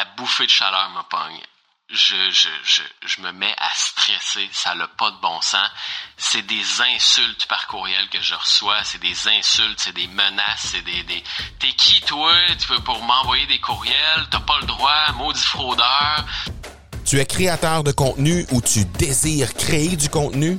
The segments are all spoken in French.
la bouffée de chaleur me pogne. Je, je, je, je me mets à stresser, ça n'a pas de bon sens. C'est des insultes par courriel que je reçois, c'est des insultes, c'est des menaces, c'est des, des... T'es qui toi? Tu veux pour m'envoyer des courriels? T'as pas le droit, maudit fraudeur. Tu es créateur de contenu ou tu désires créer du contenu?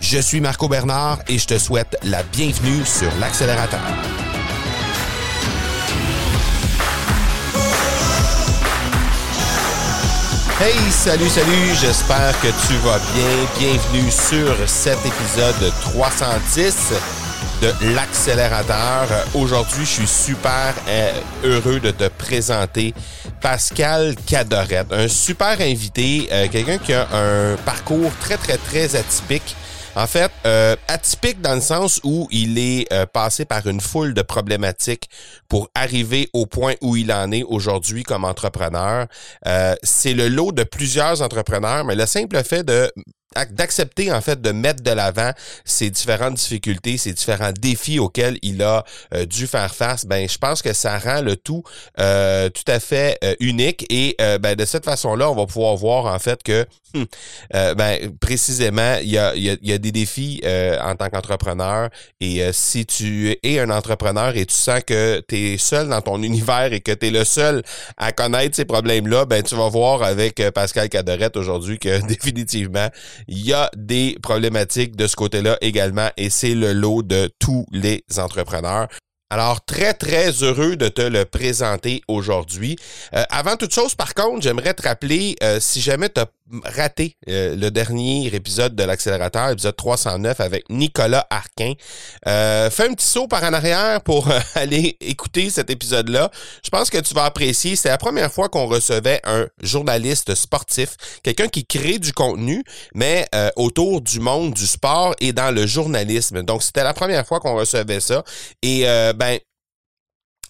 Je suis Marco Bernard et je te souhaite la bienvenue sur l'accélérateur. Hey, salut, salut, j'espère que tu vas bien. Bienvenue sur cet épisode 310 de l'accélérateur. Aujourd'hui, je suis super euh, heureux de te présenter Pascal Cadorette, un super invité, euh, quelqu'un qui a un parcours très, très, très atypique. En fait, euh, atypique dans le sens où il est euh, passé par une foule de problématiques pour arriver au point où il en est aujourd'hui comme entrepreneur. Euh, c'est le lot de plusieurs entrepreneurs, mais le simple fait de d'accepter en fait de mettre de l'avant ces différentes difficultés, ces différents défis auxquels il a dû faire face, ben je pense que ça rend le tout tout à fait unique et ben, de cette façon-là, on va pouvoir voir en fait que hum, ben précisément il y a, il y a, des défis en tant qu'entrepreneur et si tu es un entrepreneur et tu sens que tu es seul dans ton univers et que tu es le seul à connaître ces problèmes-là, ben tu vas voir avec Pascal Cadorette aujourd'hui que définitivement il y a des problématiques de ce côté-là également et c'est le lot de tous les entrepreneurs. Alors, très, très heureux de te le présenter aujourd'hui. Euh, avant toute chose, par contre, j'aimerais te rappeler, euh, si jamais tu raté euh, le dernier épisode de l'accélérateur, épisode 309 avec Nicolas Arquin, fais un petit saut par en arrière pour aller écouter cet épisode-là. Je pense que tu vas apprécier. C'est la première fois qu'on recevait un journaliste sportif, quelqu'un qui crée du contenu, mais autour du monde du sport et dans le journalisme. Donc, c'était la première fois qu'on recevait ça. Et ben,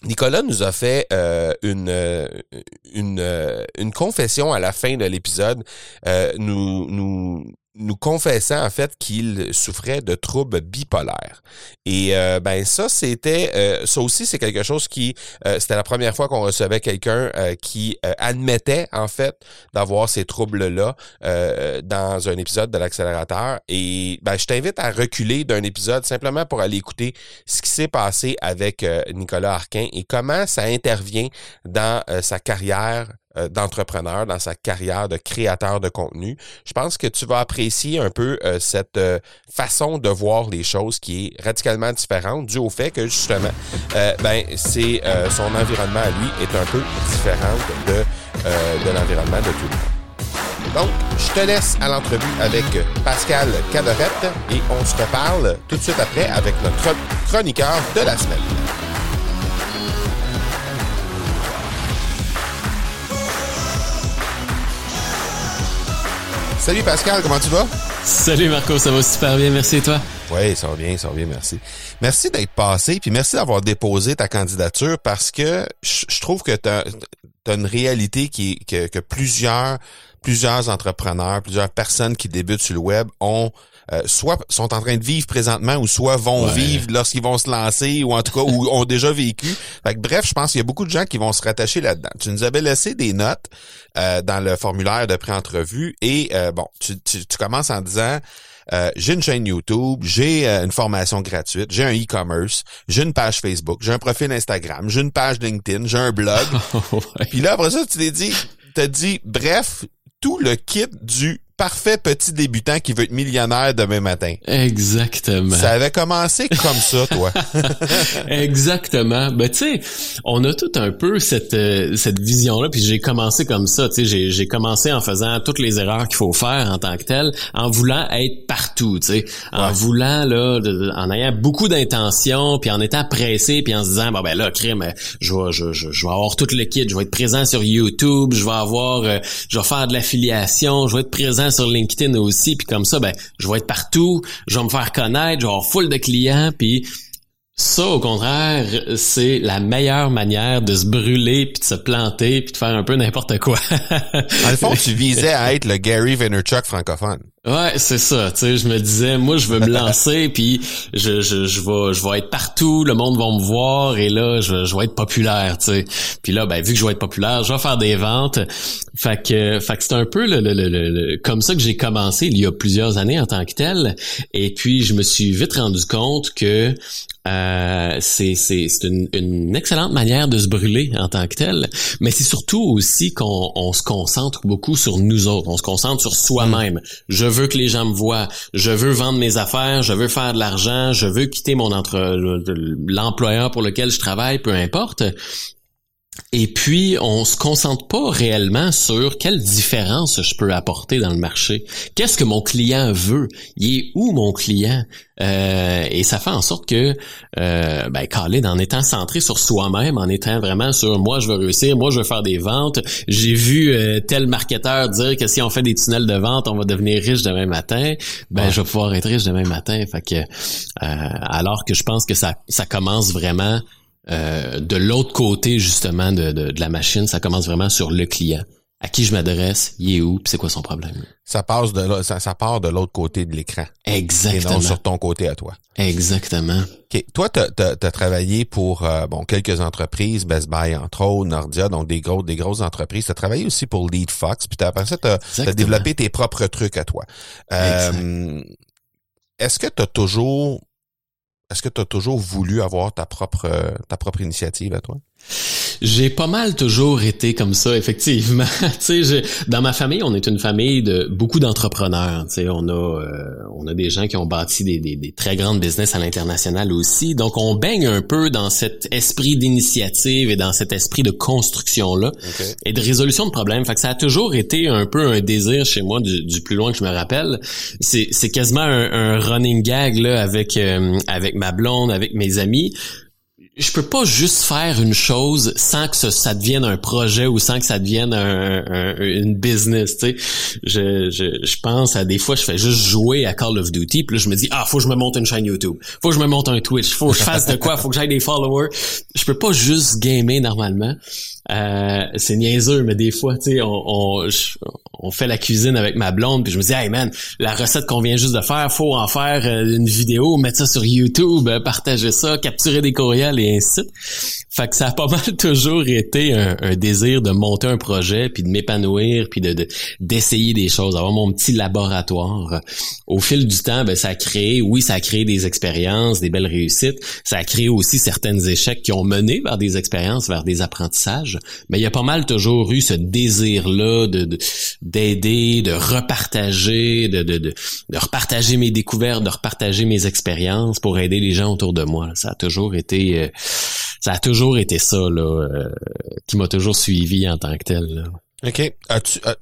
Nicolas nous a fait euh, une, euh, une, euh, une confession à la fin de l'épisode, nous, nous, nous confessant en fait qu'il souffrait de troubles bipolaires. Et ben ça c'était ça aussi c'est quelque chose qui c'était la première fois qu'on recevait quelqu'un qui admettait en fait d'avoir ces troubles là dans un épisode de l'accélérateur et ben je t'invite à reculer d'un épisode simplement pour aller écouter ce qui s'est passé avec Nicolas Arquin et comment ça intervient dans euh, sa carrière euh, d'entrepreneur, dans sa carrière de créateur de contenu. Je pense que tu vas apprécier un peu euh, cette façon de voir les choses qui est radicalement différente dû au fait que justement, ben c'est son environnement à lui est un peu différent de, de l'environnement de tout le monde. Donc, je te laisse à l'entrevue avec Pascal Cadorette et on se reparle tout de suite après avec notre chroniqueur de la semaine. Salut Pascal, comment tu vas? Salut Marco, ça va super bien, merci et toi? Oui, ça va bien, ça va bien, merci. Merci d'être passé, puis merci d'avoir déposé ta candidature parce que je trouve que tu as, une réalité qui que, que plusieurs plusieurs entrepreneurs, plusieurs personnes qui débutent sur le web ont euh, soit sont en train de vivre présentement ou soit vont vivre lorsqu'ils vont se lancer ou en tout cas ou ont déjà vécu. Fait bref, je pense qu'il y a beaucoup de gens qui vont se rattacher là-dedans. Tu nous avais laissé des notes euh, dans le formulaire de pré-entrevue et euh, bon, tu, tu, commences en disant j'ai une chaîne YouTube, j'ai une formation gratuite, j'ai un e-commerce, j'ai une page Facebook, j'ai un profil Instagram, j'ai une page LinkedIn, j'ai un blog. Puis là après ça, tu t'es dit, t'as dit bref, tout le kit du parfait petit débutant qui veut être millionnaire demain matin. Exactement. Ça avait commencé comme ça, toi. Exactement. Ben tu sais, on a tout un peu cette euh, cette vision là, puis j'ai commencé comme ça. Tu sais, j'ai commencé en faisant toutes les erreurs qu'il faut faire en tant que tel, en voulant être partout. Tu sais, en voulant là, en ayant beaucoup d'intentions, puis en étant pressé, puis en se disant bon ben là, crime, je vais je, je, je vais avoir tout le kit, je vais être présent sur YouTube, je vais avoir, euh, je vais faire de l'affiliation, je vais être présent sur LinkedIn aussi, puis comme ça, ben je vais être partout, je vais me faire connaître, je vais avoir full de clients, puis ça, au contraire, c'est la meilleure manière de se brûler, puis de se planter, puis de faire un peu n'importe quoi. en le fond, tu visais à être le Gary Vaynerchuk francophone. Ouais, c'est ça. Tu sais, je me disais, moi, je veux me lancer, puis je, je, je vais, je vais être partout, le monde va me voir, et là, je, je vais être populaire. Tu sais, puis là, ben vu que je vais être populaire, je vais faire des ventes. Fait que, fait que c'est un peu le, le, le, comme ça que j'ai commencé il y a plusieurs années en tant que tel. Et puis, je me suis vite rendu compte que euh, c'est une, une, excellente manière de se brûler en tant que tel, mais c'est surtout aussi qu'on on se concentre beaucoup sur nous autres, on se concentre sur soi-même. Je veux que les gens me voient, je veux vendre mes affaires, je veux faire de l'argent, je veux quitter mon entre l'employeur pour lequel je travaille, peu importe. Et puis, on se concentre pas réellement sur quelle différence je peux apporter dans le marché. Qu'est-ce que mon client veut? Il est où mon client? Euh, et ça fait en sorte que, euh, ben, Khalid, en étant centré sur soi-même, en étant vraiment sur moi, je veux réussir, moi, je veux faire des ventes. J'ai vu euh, tel marketeur dire que si on fait des tunnels de vente, on va devenir riche demain matin. Ben, je vais pouvoir être riche demain matin. Fait que, euh, alors que je pense que ça, ça commence vraiment euh, de l'autre côté justement de, de, la machine, ça commence vraiment sur le client. À qui je m'adresse, il est où, puis c'est quoi son problème? Ça passe de ça, ça part de l'autre côté de l'écran. Exactement. Et non sur ton côté à toi. Exactement. Okay. Toi, tu as, travaillé pour euh, bon quelques entreprises, Best Buy entre autres, Nordia, donc des grosses des grosses entreprises. Tu as travaillé aussi pour Lead Fox, puis après ça, tu as, développé tes propres trucs à toi. Euh, Est-ce que tu as toujours est-ce que tu as toujours voulu avoir ta propre ta propre initiative à toi? J'ai pas mal toujours été comme ça, effectivement. tu sais, dans ma famille, on est une famille de beaucoup d'entrepreneurs. Tu sais, on a euh, on a des gens qui ont bâti des, des, des très grandes business à l'international aussi. Donc, on baigne un peu dans cet esprit d'initiative et dans cet esprit de construction là et de résolution de problèmes. Fait que ça a toujours été un peu un désir chez moi du, du plus loin que je me rappelle. C'est quasiment un, running gag là avec euh, avec ma blonde, avec mes amis je peux pas juste faire une chose sans que ça, devienne un projet ou sans que ça devienne un, une business, tu sais. Je, je, je, pense à des fois, je fais juste jouer à Call of Duty, puis là, je me dis, ah, faut que je me monte une chaîne YouTube, faut que je me monte un Twitch, faut que je fasse de quoi, faut que j'aille des followers. Je peux pas juste gamer normalement. Euh, c'est niaiseux, mais des fois, tu sais, on, on, on, fait la cuisine avec ma blonde, puis je me dis, hey man, la recette qu'on vient juste de faire, faut en faire euh, une vidéo, mettre ça sur YouTube, euh, partager ça, capturer des courriels et ainsi de suite. Fait que ça a pas mal toujours été un, désir de monter un projet, puis de m'épanouir, puis de d'essayer des choses, avoir mon petit laboratoire. Au fil du temps, ben, ça a créé, oui, ça a créé des expériences, des belles réussites. Ça a créé aussi certains échecs qui ont mené vers des expériences, vers des apprentissages. Mais il y a pas mal toujours eu ce désir-là de d'aider, de, repartager, de, de, de, de repartager mes découvertes, de repartager mes expériences pour aider les gens autour de moi. Ça a toujours été... Euh, ça a toujours été ça là, euh, qui m'a toujours suivi en tant que tel. Là. OK. As-tu, euh,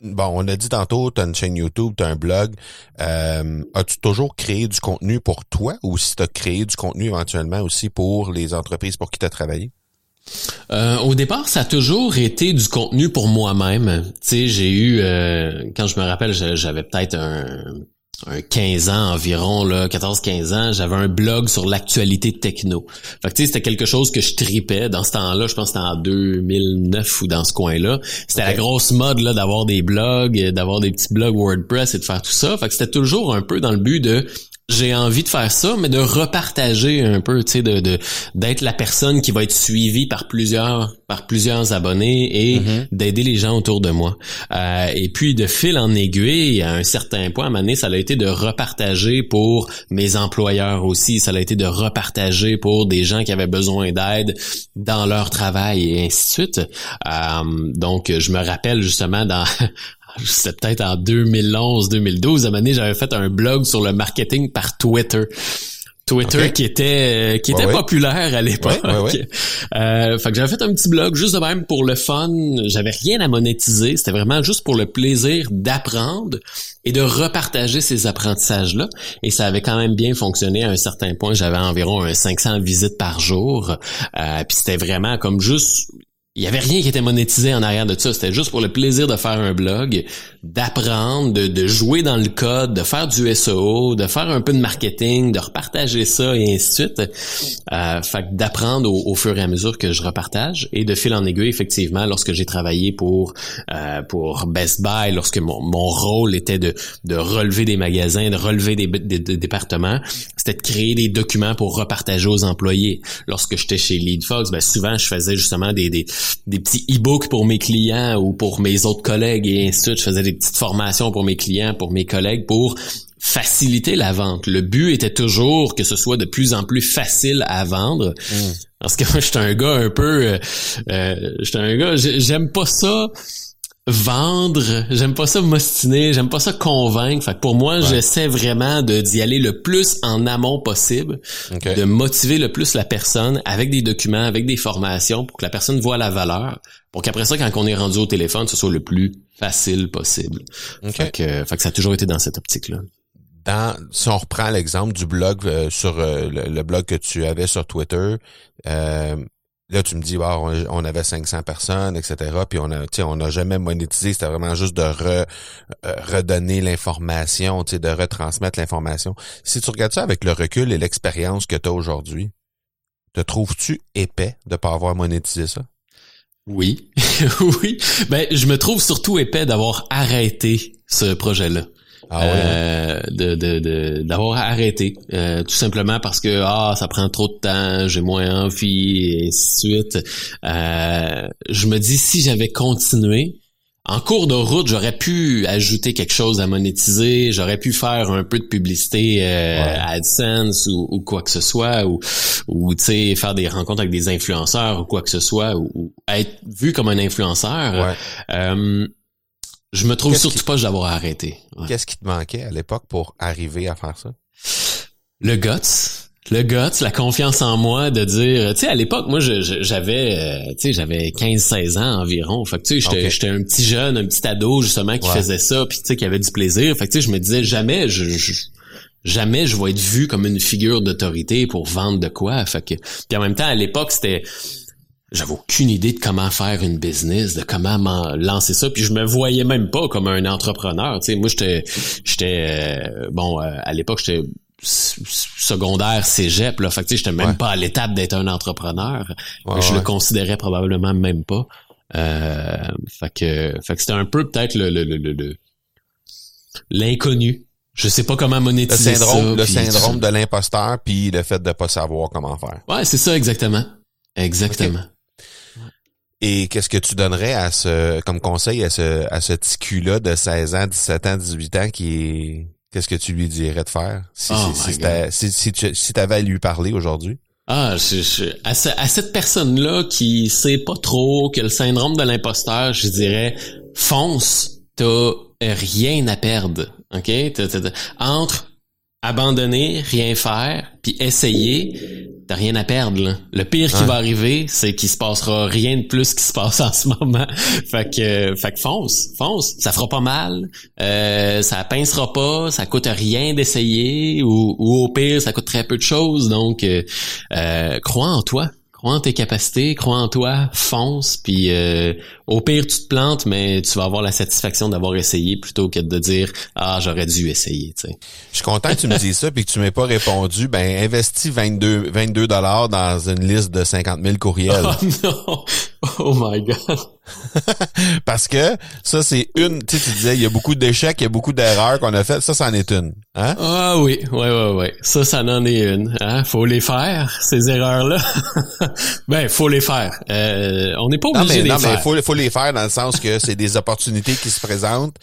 bon, on a dit tantôt, tu as une chaîne YouTube, tu as un blog. Euh, as-tu toujours créé du contenu pour toi ou si tu as créé du contenu éventuellement aussi pour les entreprises pour qui tu as travaillé? au départ, ça a toujours été du contenu pour moi-même. Tu sais, j'ai eu, quand je me rappelle, j'avais peut-être un un 15 ans environ, là, 14-15 ans, j'avais un blog sur l'actualité techno. Fait que tu sais, c'était quelque chose que je tripais dans ce temps-là, je pense que c'était en 2009 ou dans ce coin-là. C'était la grosse mode là d'avoir des blogs, d'avoir des petits blogs WordPress et de faire tout ça. Fait que c'était toujours un peu dans le but de j'ai envie de faire ça, mais de repartager un peu, tu sais, de d'être la personne qui va être suivie par plusieurs par plusieurs abonnés et mm-hmm. d'aider les gens autour de moi. Euh, et puis de fil en aiguille, à un certain point, à un moment donné, ça a été de repartager pour mes employeurs aussi. Ça a été de repartager pour des gens qui avaient besoin d'aide dans leur travail et ainsi de suite. Euh, donc, je me rappelle justement dans c'était peut-être en 2011, 2012, à un moment donné, j'avais fait un blog sur le marketing par Twitter. Twitter qui était euh, qui était populaire à l'époque. euh, fait que j'avais fait un petit blog juste de même pour le fun. J'avais rien à monétiser. C'était vraiment juste pour le plaisir d'apprendre et de repartager ces apprentissages-là. Et ça avait quand même bien fonctionné à un certain point. J'avais environ un 500 visites par jour. Euh, puis c'était vraiment comme juste il y avait rien qui était monétisé en arrière de ça. C'était juste pour le plaisir de faire un blog, d'apprendre, de, jouer dans le code, de faire du SEO, de faire un peu de marketing, de repartager ça et ainsi de suite. Euh, fait d'apprendre au, fur et à mesure que je repartage et de fil en aiguille, effectivement, lorsque j'ai travaillé pour euh, pour Best Buy, lorsque mon, mon rôle était de, de relever des magasins, de relever des, des, départements, c'était de créer des documents pour repartager aux employés. Lorsque j'étais chez LeadFox, ben souvent je faisais justement des, des des petits e-books pour mes clients ou pour mes autres collègues et ainsi de suite. Je faisais des petites formations pour mes clients, pour mes collègues, pour faciliter la vente. Le but était toujours que ce soit de plus en plus facile à vendre. Mm. Parce que moi, j'étais un gars un peu... Euh, euh j'étais un gars... J'aime pas ça vendre, j'aime pas ça m'ostiner, j'aime pas ça convaincre. Fait que pour moi, j'essaie vraiment de d'y aller le plus en amont possible, de motiver le plus la personne avec des documents, avec des formations pour que la personne voit la valeur, pour qu'après ça, quand on est rendu au téléphone, ce soit le plus facile possible. Fait, que, fait que ça a toujours été dans cette optique-là. Dans, si on reprend l'exemple du blog euh, sur euh, le, blog que tu avais sur Twitter, euh, Là, tu me dis, on avait 500 personnes, etc. Puis on a, on n'a jamais monétisé. C'était vraiment juste de re, euh, redonner l'information, de retransmettre l'information. Si tu regardes ça avec le recul et l'expérience que tu as aujourd'hui, te trouves-tu épais de pas avoir monétisé ça? Oui, oui. Ben, je me trouve surtout épais d'avoir arrêté ce projet-là. Ah hein? euh, de d'avoir arrêté euh, tout simplement parce que ah ça prend trop de temps j'ai moins envie et ainsi de suite euh, je me dis si j'avais continué en cours de route, j'aurais pu ajouter quelque chose à monétiser, j'aurais pu faire un peu de publicité à AdSense ou, quoi que ce soit, ou, ou tu sais faire des rencontres avec des influenceurs ou quoi que ce soit, ou, être vu comme un influenceur. Je me trouve surtout pas d'avoir arrêté. Qu'est-ce qui te manquait à l'époque pour arriver à faire ça? Le guts. Le guts, la confiance en moi de dire, tu sais, à l'époque, moi, j'avais, euh, tu sais, j'avais 15-16 ans environ. Fait que, tu sais, j'étais un petit jeune, un petit ado, justement, qui faisait ça, puis tu sais, qui avait du plaisir. Fait que, tu sais, je me disais, jamais, je, jamais je vais être vu comme une figure d'autorité pour vendre de quoi. Fait que, puis en même temps, à l'époque, c'était, j'avais aucune idée de comment faire une business, de comment lancer ça, puis je me voyais même pas comme un entrepreneur. Tu sais, moi j'étais, j'étais euh, bon euh, à l'époque j'étais secondaire cégep là, fait que j'étais même pas à l'étape d'être un entrepreneur. je le considérais probablement même pas. Euh, fait que, fait que c'était un peu peut-être le, le, le, l'inconnu. Je sais pas comment monétiser le syndrome, Le syndrome de l'imposteur, puis le fait de pas savoir comment faire. Ouais, c'est ça exactement. Exactement. Et qu'est-ce que tu donnerais à ce comme conseil à ce à ce petit cul-là de 16 ans, 17 ans, 18 ans qui est qu'est-ce que tu lui dirais de faire si oh si, si, tu si avais à lui parler aujourd'hui? Ah, je, à, cette personne-là qui sait pas trop que le syndrome de l'imposteur, je dirais fonce, t'as rien à perdre, ok? entre abandonner, rien faire, puis essayer, t'as rien à perdre. Là. Le pire qui va arriver, c'est qu'il se passera rien de plus qui se passe en ce moment. fait que, fait que fonce, fonce. Ça fera pas mal, euh, ça pincera pas, ça coûte rien d'essayer, ou, ou au pire, ça coûte très peu de choses. Donc, euh, euh crois en toi crois en tes capacités, crois en toi, fonce, puis euh, au pire tu te plantes, mais tu vas avoir la satisfaction d'avoir essayé plutôt que de dire ah j'aurais dû essayer. Je suis content que tu me dises ça puis que tu m'aies pas répondu. Ben investis 22 22 dollars dans une liste de 50 000 courriels. Oh non, oh my god. Parce que ça, c'est une, tu sais, tu disais, il y a beaucoup d'échecs, il y a beaucoup d'erreurs qu'on a faites. Ça, c'en est une. Hein? Ah oui, oui, oui, oui. Ça, ça en est une. Hein? Faut les faire, ces erreurs-là. ben, faut les faire. Euh, on n'est pas obligé de les non, faire. mais faut, faut les faire dans le sens que c'est des opportunités qui se présentent.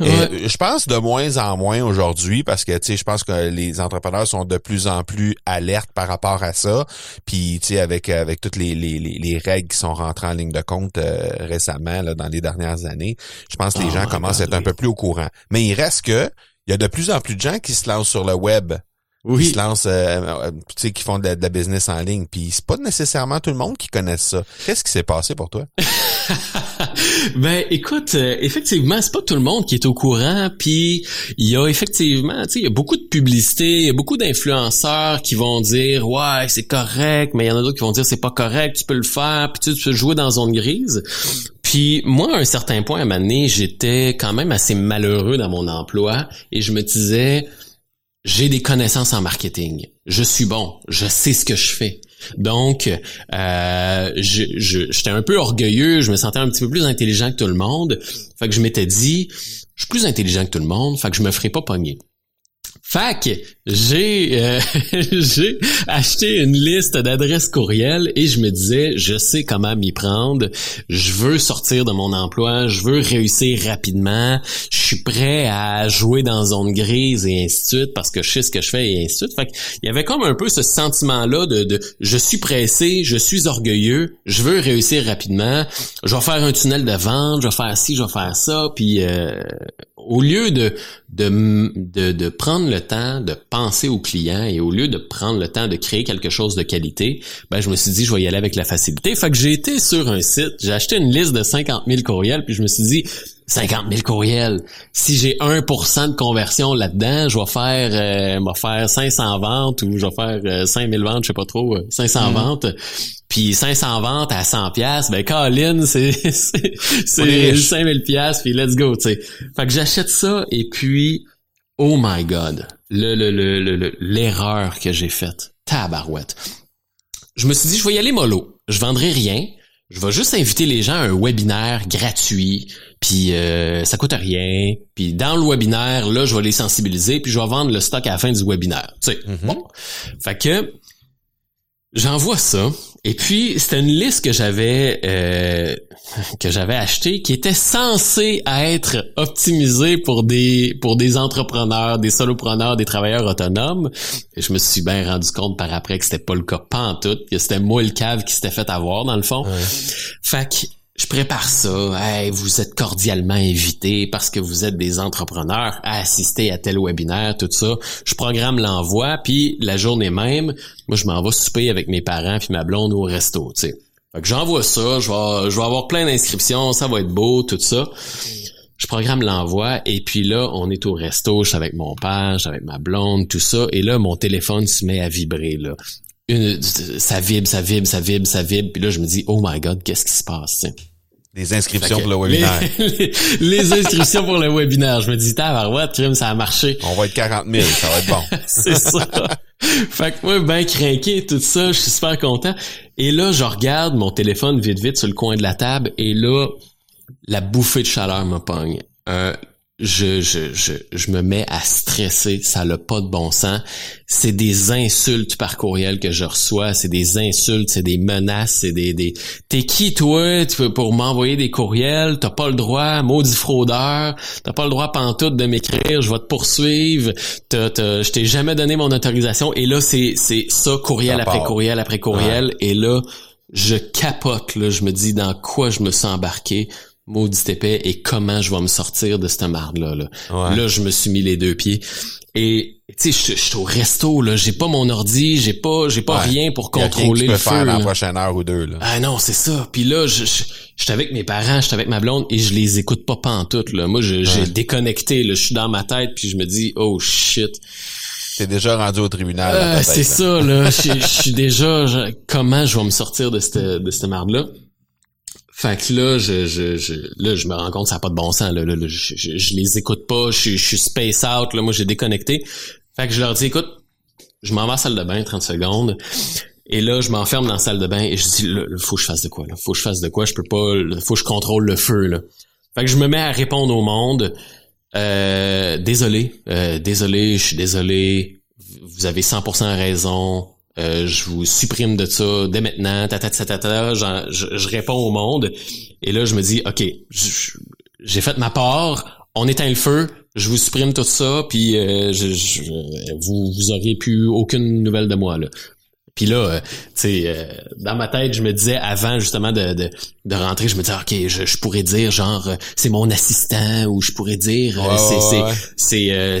Et je pense de moins en moins aujourd'hui parce que, tu sais, je pense que les entrepreneurs sont de plus en plus alertes par rapport à ça. Puis, tu sais, avec, avec toutes les, les, les, règles qui sont rentrées en ligne de compte euh, récemment, là, dans les dernières années. Je pense que les Oh gens commencent à être un peu plus au courant. Mais il reste que il y a de plus en plus de gens qui se lancent sur le web, qui Oui. se lancent, euh, euh, tu sais, qui font de la, de la business en ligne. Puis c'est pas nécessairement tout le monde qui connaît ça. Qu'est-ce qui s'est passé pour toi? ben écoute, euh, effectivement, c'est pas tout le monde qui est au courant, puis il y a effectivement, tu sais, il y a beaucoup de publicité, il y a beaucoup d'influenceurs qui vont dire ouais, c'est correct, mais il y en a d'autres qui vont dire c'est pas correct, tu peux le faire, puis tu, sais, tu peux jouer dans zone grise. Puis moi, à un certain point à donné, j'étais quand même assez malheureux dans mon emploi et je me disais j'ai des connaissances en marketing. Je suis bon. Je sais ce que je fais. Donc, euh, j'étais un peu orgueilleux. Je me sentais un petit peu plus intelligent que tout le monde. Fait que je m'étais dit, je suis plus intelligent que tout le monde. Fait que je me ferai pas pogner. Fait que j'ai euh, acheté une liste d'adresses courriels et je me disais je sais comment m'y prendre, je veux sortir de mon emploi, je veux réussir rapidement, je suis prêt à jouer dans zone grise et ainsi de suite parce que je sais ce que je fais et ainsi de suite. Fait il y avait comme un peu ce sentiment là de, de je suis pressé, je suis orgueilleux, je veux réussir rapidement, je vais faire un tunnel de vente, je vais faire ci, je vais faire ça. Puis euh, au lieu de, de, de prendre le temps de penser au client et au lieu de prendre le temps de créer quelque chose de qualité, ben, je me suis dit, je vais y aller avec la facilité. Fait que j'ai été sur un site, j'ai acheté une liste de 50 000 courriels, puis je me suis dit, 50 000 courriels. Si j'ai 1% de conversion là-dedans, je vais faire, euh, je vais faire 500 ventes ou je vais faire euh, 5000 ventes, je sais pas trop, euh, 500 ventes. Puis 500 ventes à 100 pièces, ben Colin, c'est c'est les c'est riches. 5000 pièces puis let's go, tu sais. Fait que j'achète ça et puis oh my god, le le le le- le- l'erreur que j'ai faite. Tabarouette. Je me suis dit je vais y aller mollo. Je vendrai rien. Je vais juste inviter les gens à un webinaire gratuit, puis euh, ça coûte rien. Puis dans le webinaire, là, je vais les sensibiliser, puis je vais vendre le stock à la fin du webinaire. Tu sais, bon. Fait que j'envoie ça. Et puis c'était une liste que j'avais euh, que j'avais achetée qui était censée être optimisée pour des pour des entrepreneurs, des solopreneurs, des travailleurs autonomes. Et je me suis bien rendu compte par après que c'était pas le cas pantoute, que c'était moi le cave qui s'était fait avoir dans le fond. Fait que je prépare ça. Hey, vous êtes cordialement invités parce que vous êtes des entrepreneurs à assister à tel webinaire, tout ça. Je programme l'envoi, puis la journée même, moi je m'en vais souper avec mes parents puis ma blonde au resto, tu sais. Fait que j'envoie ça, je vais, je vais avoir plein d'inscriptions, ça va être beau, tout ça. Je programme l'envoi et puis là, on est au resto, je suis avec mon père, je suis avec ma blonde, tout ça. Et là, mon téléphone se met à vibrer, là. Une, ça vibre, ça vibre, ça vibre, ça vibre. Puis là, je me dis, oh my God, qu'est-ce qui se passe? Les inscriptions pour le webinaire. Les, les- les inscriptions pour le webinaire. Je me dis, tabarouette, crime, ça a marché. On va être 40 000, ça va être bon. C'est ça. fait que moi, ben craqué, tout ça, je suis super content. Et là, je regarde mon téléphone vite vite sur le coin de la table et là, la bouffée de chaleur me pogne. Euh, je, je, je, je me mets à stresser, ça n'a pas de bon sens. C'est des insultes par courriel que je reçois, c'est des insultes, c'est des menaces, c'est des, des... T'es qui toi? Tu peux, pour m'envoyer des courriels? T'as pas le droit, maudit fraudeur, t'as pas le droit pantoute de m'écrire, je vais te poursuivre, t'as, t'as- je t'ai jamais donné mon autorisation. Et là, c'est, c'est ça, courriel après courriel après courriel. Et là, je capote, là, je me dis dans quoi je me sens embarqué maudit épais et comment je vais me sortir de cette marde-là. Là? Ouais. là, je me suis mis les deux pieds. Et tu sais, je je suis au resto, là, j'ai pas mon ordi, j'ai pas j'ai pas Ouais. rien pour contrôler tu peux le faire feu. dans la là. prochaine heure ou deux, là. Ah non, c'est ça. Puis là, je, je, j'étais avec mes parents, j'étais avec ma blonde et je les écoute pas pantoute. Là. Moi, je- j'ai Ouais. déconnecté. Je suis dans ma tête puis je me dis, oh shit. T'es déjà rendu au tribunal. Euh, c'est ça, là. Je je suis déjà... je- comment je vais me sortir de cette, de cette marde-là? Fait que là, je, je, je, là, je me rends compte ça n'a pas de bon sens. Là, là, là. je, je, je les écoute pas, je, suis- je suis space out. Là, moi, j'ai déconnecté. Fait que je leur dis, écoute, je m'en vais à la salle de bain 30 secondes. Et là, je m'enferme dans la salle de bain et je dis, là, faut que je fasse de quoi, là? Faut que je fasse de quoi, je peux pas, faut que je contrôle le feu, là. Fait que je me mets à répondre au monde. Euh, désolé, euh, désolé, je suis désolé. Vous avez 100% raison. Euh, je vous supprime de ça dès maintenant. Ta, ta, je, je réponds au monde. Et là, je me dis, OK, j'ai fait ma part. On éteint le feu. Je vous supprime tout ça. Puis euh, je, je- vous, vous auriez plus aucune nouvelle de moi. Là. Puis là, euh, tu sais, euh, dans ma tête, je me disais avant justement de, de, de rentrer, je me disais ok, je, je pourrais dire genre euh, c'est mon assistant ou je pourrais dire c'est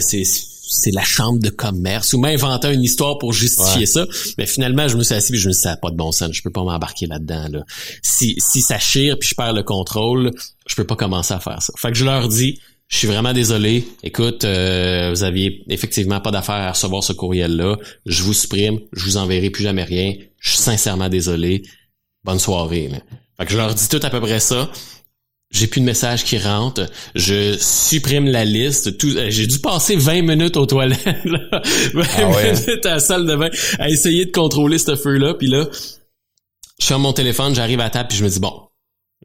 c'est c'est c'est la chambre de commerce ou m'inventer une histoire pour justifier ça. Mais finalement, je me suis assis et je me suis dit, ça n'a pas de bon sens. Je peux pas m'embarquer là-dedans. Là. Si, si ça chire puis je perds le contrôle, je peux pas commencer à faire ça. Fait que je leur dis, je suis vraiment désolé. Écoute, euh, vous aviez effectivement pas d'affaire à recevoir ce courriel-là. Je vous supprime. Je vous enverrai plus jamais rien. Je suis sincèrement désolé. Bonne soirée. Fait que je leur dis tout à peu près ça. J'ai plus de messages qui rentrent. Je supprime la liste. Tout, euh, j'ai dû passer 20 minutes aux toilettes. Là. 20 ah minutes à la salle de bain à essayer de contrôler ce feu-là. Puis là, je suis mon téléphone, j'arrive à table, puis je me dis bon,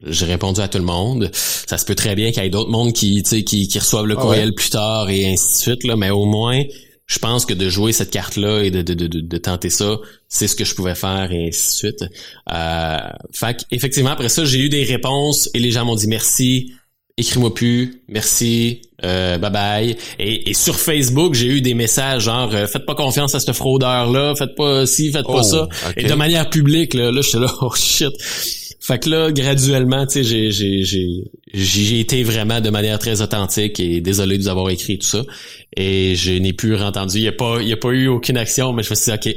j'ai répondu à tout le monde. Ça se peut très bien qu'il y ait d'autres mondes qui, qui, qui reçoivent le ah courriel plus tard et ainsi de suite. Là, mais au moins, je pense que de jouer cette carte-là et de, de, de, de, tenter ça, c'est ce que je pouvais faire et ainsi de suite. Euh, fait effectivement, après ça, j'ai eu des réponses et les gens m'ont dit merci, écris-moi plus, merci, euh, bye bye. Et, et sur Facebook, j'ai eu des messages genre euh, faites pas confiance à ce fraudeur-là, faites pas ci, faites pas oh, ça. Et de manière publique, là, là j'étais là, oh shit. Fait que là, graduellement, tu sais, j'ai, été vraiment de manière très authentique et désolé de vous avoir écrit tout ça. Et je n'ai plus entendu. Il n'y a pas, il y a pas eu aucune action, mais je me suis dit, OK,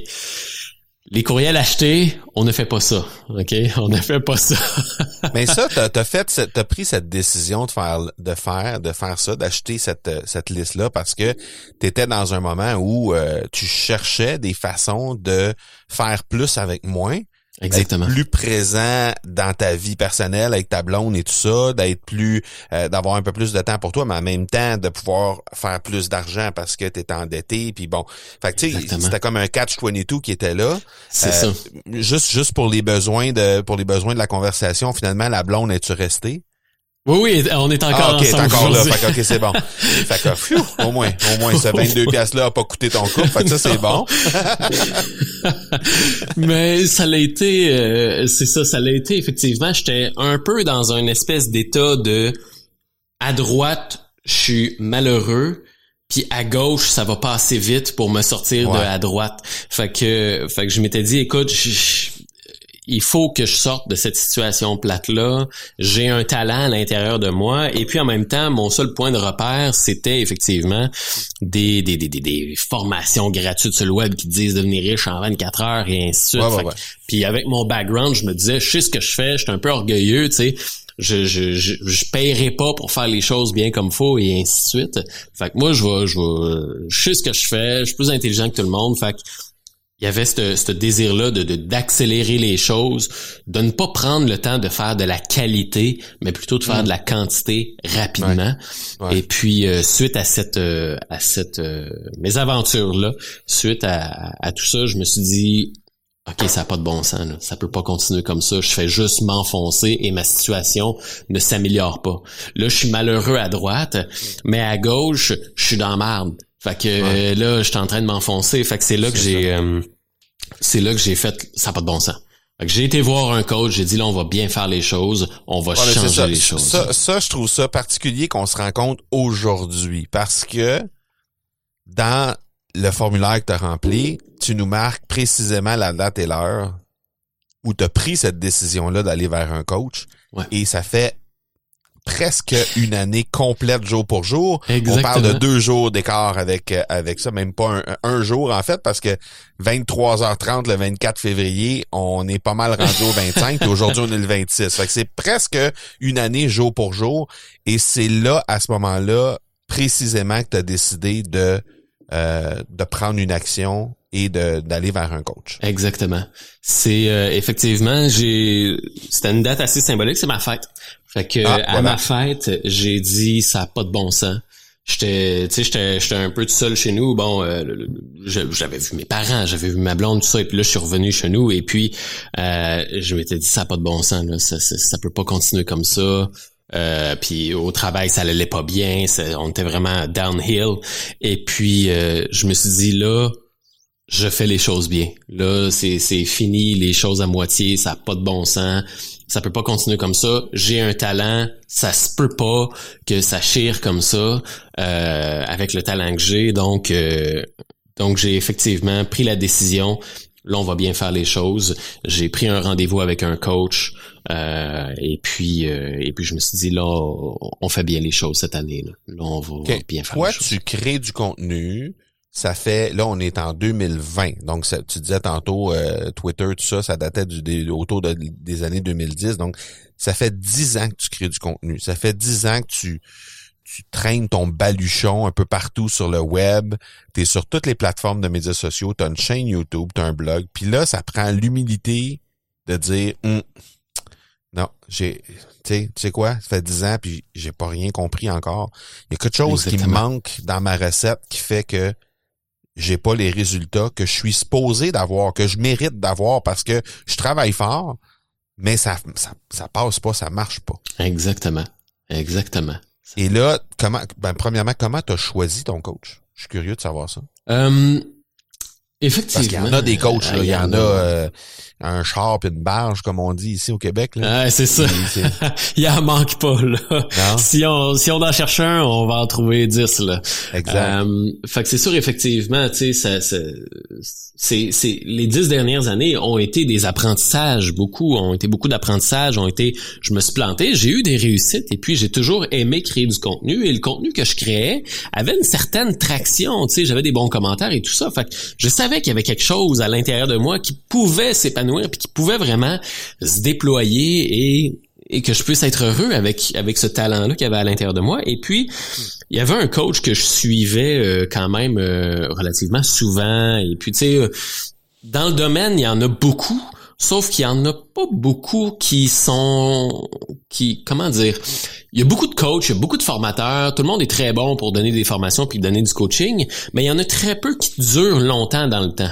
les courriels achetés, on ne fait pas ça. OK? On ne fait pas ça. mais ça, t'as, as fait, t'as pris cette décision de faire, de faire, de faire ça, d'acheter cette, cette liste-là parce que tu étais dans un moment où euh, tu cherchais des façons de faire plus avec moins Exactement. D'être plus présent dans ta vie personnelle avec ta blonde et tout ça, d'être plus, euh, d'avoir un peu plus de temps pour toi, mais en même temps de pouvoir faire plus d'argent parce que tu es endetté. Puis bon, fait tu sais, c'était comme un catch 22 qui était là. C'est euh, ça. Juste, juste pour les besoins de, pour les besoins de la conversation, finalement, la blonde est-tu restée? Oui, oui, on est encore ah, ok, ensemble. encore là. Fait ok, c'est bon. Fait que, au moins, au moins, ce 22 pièces là a pas coûté ton couple. Fait que ça, c'est bon. Mais ça l'a été, euh, c'est ça, ça l'a été, effectivement. J'étais un peu dans un espèce d'état de, à droite, je suis malheureux, puis à gauche, ça va pas assez vite pour me sortir de à droite. Fait que, fait que je m'étais dit, écoute, je, il faut que je sorte de cette situation plate-là. J'ai un talent à l'intérieur de moi. Et puis en même temps, mon seul point de repère, c'était effectivement des, des, des, des, formations gratuites sur le web qui disent devenir riche en 24 heures et ainsi de suite. Puis avec mon background, je me disais, je sais ce que je fais, je suis un peu orgueilleux, tu sais. Je, je, je, je paierai pas pour faire les choses bien comme faut et ainsi de suite. Fait que moi, je vais, je vais, je sais ce que je fais, je suis plus intelligent que tout le monde. Fait que il y avait ce désir-là de d'accélérer les choses, de ne pas prendre le temps de faire de la qualité, mais plutôt de faire mm. de la quantité rapidement. Et puis euh, suite à cette euh, à cette euh, mésaventure là, suite à, à, tout ça, je me suis dit OK, ça n'a pas de bon sens. Là. Ça peut pas continuer comme ça. Je fais juste m'enfoncer et ma situation ne s'améliore pas. Là, je suis malheureux à droite, mais à gauche, je suis dans marde. Fait que euh, là, je suis en train de m'enfoncer. Fait que c'est là que j'ai euh, c'est là que j'ai fait ça n'a pas de bon sens. Fait que j'ai été voir un coach, j'ai dit là on va bien faire les choses, on va changer les choses. Ça, ça, je trouve ça particulier qu'on se rend compte aujourd'hui parce que dans le formulaire que tu as rempli, tu nous marques précisément la date et l'heure où tu as pris cette décision-là d'aller vers un coach. Et ça fait presque une année complète jour pour jour. On parle de deux jours d'écart avec euh, avec ça, même pas un, jour en fait, parce que 23h30 le 24 février, on est pas mal rendu au 25, et aujourd'hui on est le 26. Fait que c'est presque une année jour pour jour, et c'est là, à ce moment-là, précisément que tu as décidé de euh, de prendre une action et d'aller vers un coach. Exactement. C'est euh, effectivement, j'ai c'était une date assez symbolique, c'est ma fête. Fait que ah, à ma fête, j'ai dit ça a pas de bon sens. J'étais tu sais j'étais j'étais un peu tout seul chez nous. Bon euh, j'avais vu mes parents, j'avais vu ma blonde tout ça et puis là je suis revenu chez nous et puis euh, je m'étais dit ça a pas de bon sens là, ça, ça, ça peut pas continuer comme ça. Euh, puis au travail, ça allait pas bien. on était vraiment downhill. Et puis, euh, je me suis dit, là, je fais les choses bien. Là, c'est, fini, les choses à moitié, ça n'a pas de bon sens. Ça peut pas continuer comme ça. J'ai un talent, ça se peut pas que ça chire comme ça euh, avec le talent que j'ai. Donc, donc j'ai effectivement pris la décision là on va bien faire les choses. J'ai pris un rendez-vous avec un coach euh, et puis euh, et puis je me suis dit là on fait bien les choses cette année. Là, là on va bien faire Toi, les choses. tu crées du contenu. Ça fait, là, on est en 2020. Donc, ça, tu disais tantôt, euh, Twitter, tout ça, ça datait du, des, autour de, des années 2010. Donc, ça fait dix ans que tu crées du contenu. Ça fait dix ans que tu, tu traînes ton baluchon un peu partout sur le web. Tu es sur toutes les plateformes de médias sociaux. Tu as une chaîne YouTube, tu as un blog. Puis là, ça prend l'humilité de dire, Hum, non, j'ai, tu sais, tu sais quoi, ça fait dix ans puis j'ai pas rien compris encore. Il y a quelque chose qui me Exactement. manque dans ma recette qui fait que j'ai pas les résultats que je suis supposé d'avoir, que je mérite d'avoir parce que je travaille fort, mais ça, ça, ça passe pas, ça marche pas. Exactement. Exactement. Et là, comment, ben, premièrement, comment t'as choisi ton coach? Je suis curieux de savoir ça. Euh, Parce effectivement. qu'il y en a des coachs, là. Il y en a euh, un char pis une barge, comme on dit ici au Québec, là. Ouais, c'est ça. Il en manque pas, là. Si on, si on en cherche un, on va en trouver dix, là. Exact. Euh, fait que c'est sûr, effectivement, tu sais, ça- c'est, c'est, les dix dernières années ont été des apprentissages, beaucoup, ont été beaucoup d'apprentissages, ont été, je me suis planté, j'ai eu des réussites, et puis j'ai toujours aimé créer du contenu, et le contenu que je créais avait une certaine traction, tu sais, j'avais des bons commentaires et tout ça, fait que je savais qu'il y avait quelque chose à l'intérieur de moi qui pouvait s'épanouir, puis qui pouvait vraiment se déployer et que je puisse être heureux avec avec ce talent-là qu'il y avait à l'intérieur de moi. Et puis, il y avait un coach que je suivais euh, quand même euh, relativement souvent. Et puis, tu sais, euh, dans le domaine, il y en a beaucoup, sauf qu'il y en a pas beaucoup qui sont, qui, comment dire, il y a beaucoup de coachs, il y a beaucoup de formateurs, tout le monde est très bon pour donner des formations puis donner du coaching, mais il y en a très peu qui durent longtemps dans le temps.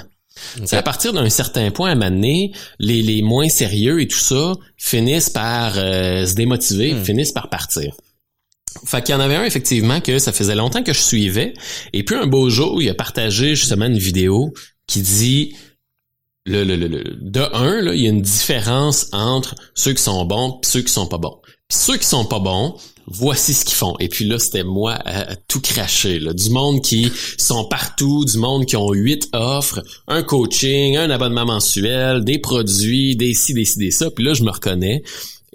Sais, à partir d'un certain point à m'amener, les, les moins sérieux et tout ça finissent par euh, se démotiver, Hmm. finissent par partir. Fait qu'il y en avait un effectivement que ça faisait longtemps que je suivais. Et puis un beau jour, il a partagé justement une vidéo qui dit le, le, le, le- de un, là, il y a une différence entre ceux qui sont bons et ceux qui sont pas bons. Puis ceux qui sont pas bons, voici ce qu'ils font. Et puis là, c'était moi à, tout cracher. Là. Du monde qui sont partout, du monde qui ont huit offres, un coaching, un abonnement mensuel, des produits, des ci, des ci, des ça. Puis là, je me reconnais.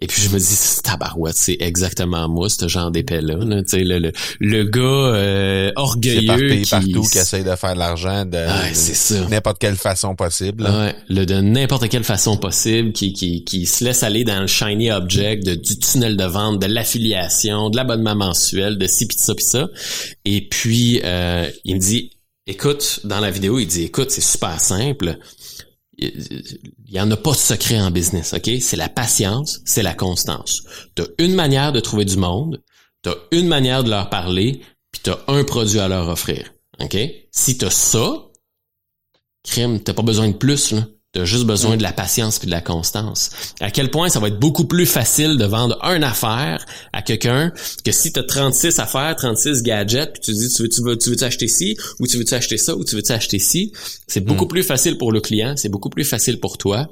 Et puis je me dis, tabarouette, c'est exactement moi, ce genre d'épée-là. là. Tu sais, le, le, le gars euh, orgueilleux qui... partout, qui essaye de faire de l'argent de, Ouais, de ça. n'importe quelle façon possible. Ouais, le de n'importe quelle façon possible, qui, qui, qui se laisse aller dans le shiny object de, du tunnel de vente, de l'affiliation, de l'abonnement mensuel, de ci pis de ça pis ça. Et puis euh, il me dit, écoute, dans la vidéo, il dit, écoute, c'est super simple. Il y en a pas de secret en business, ok? C'est la patience, c'est la constance. T'as une manière de trouver du monde, t'as une manière de leur parler, puis t'as un produit à leur offrir, ok? Si t'as ça, crime, t'as pas besoin de plus, là. T'as juste besoin de la patience puis de la constance. À quel point ça va être beaucoup plus facile de vendre une affaire à quelqu'un que si t'as 36 affaires, 36 gadgets, puis tu dis tu veux tu veux tu veux acheter ci ou tu veux tu acheter ça ou tu veux tu acheter ci, c'est beaucoup plus facile pour le client, c'est beaucoup plus facile pour toi.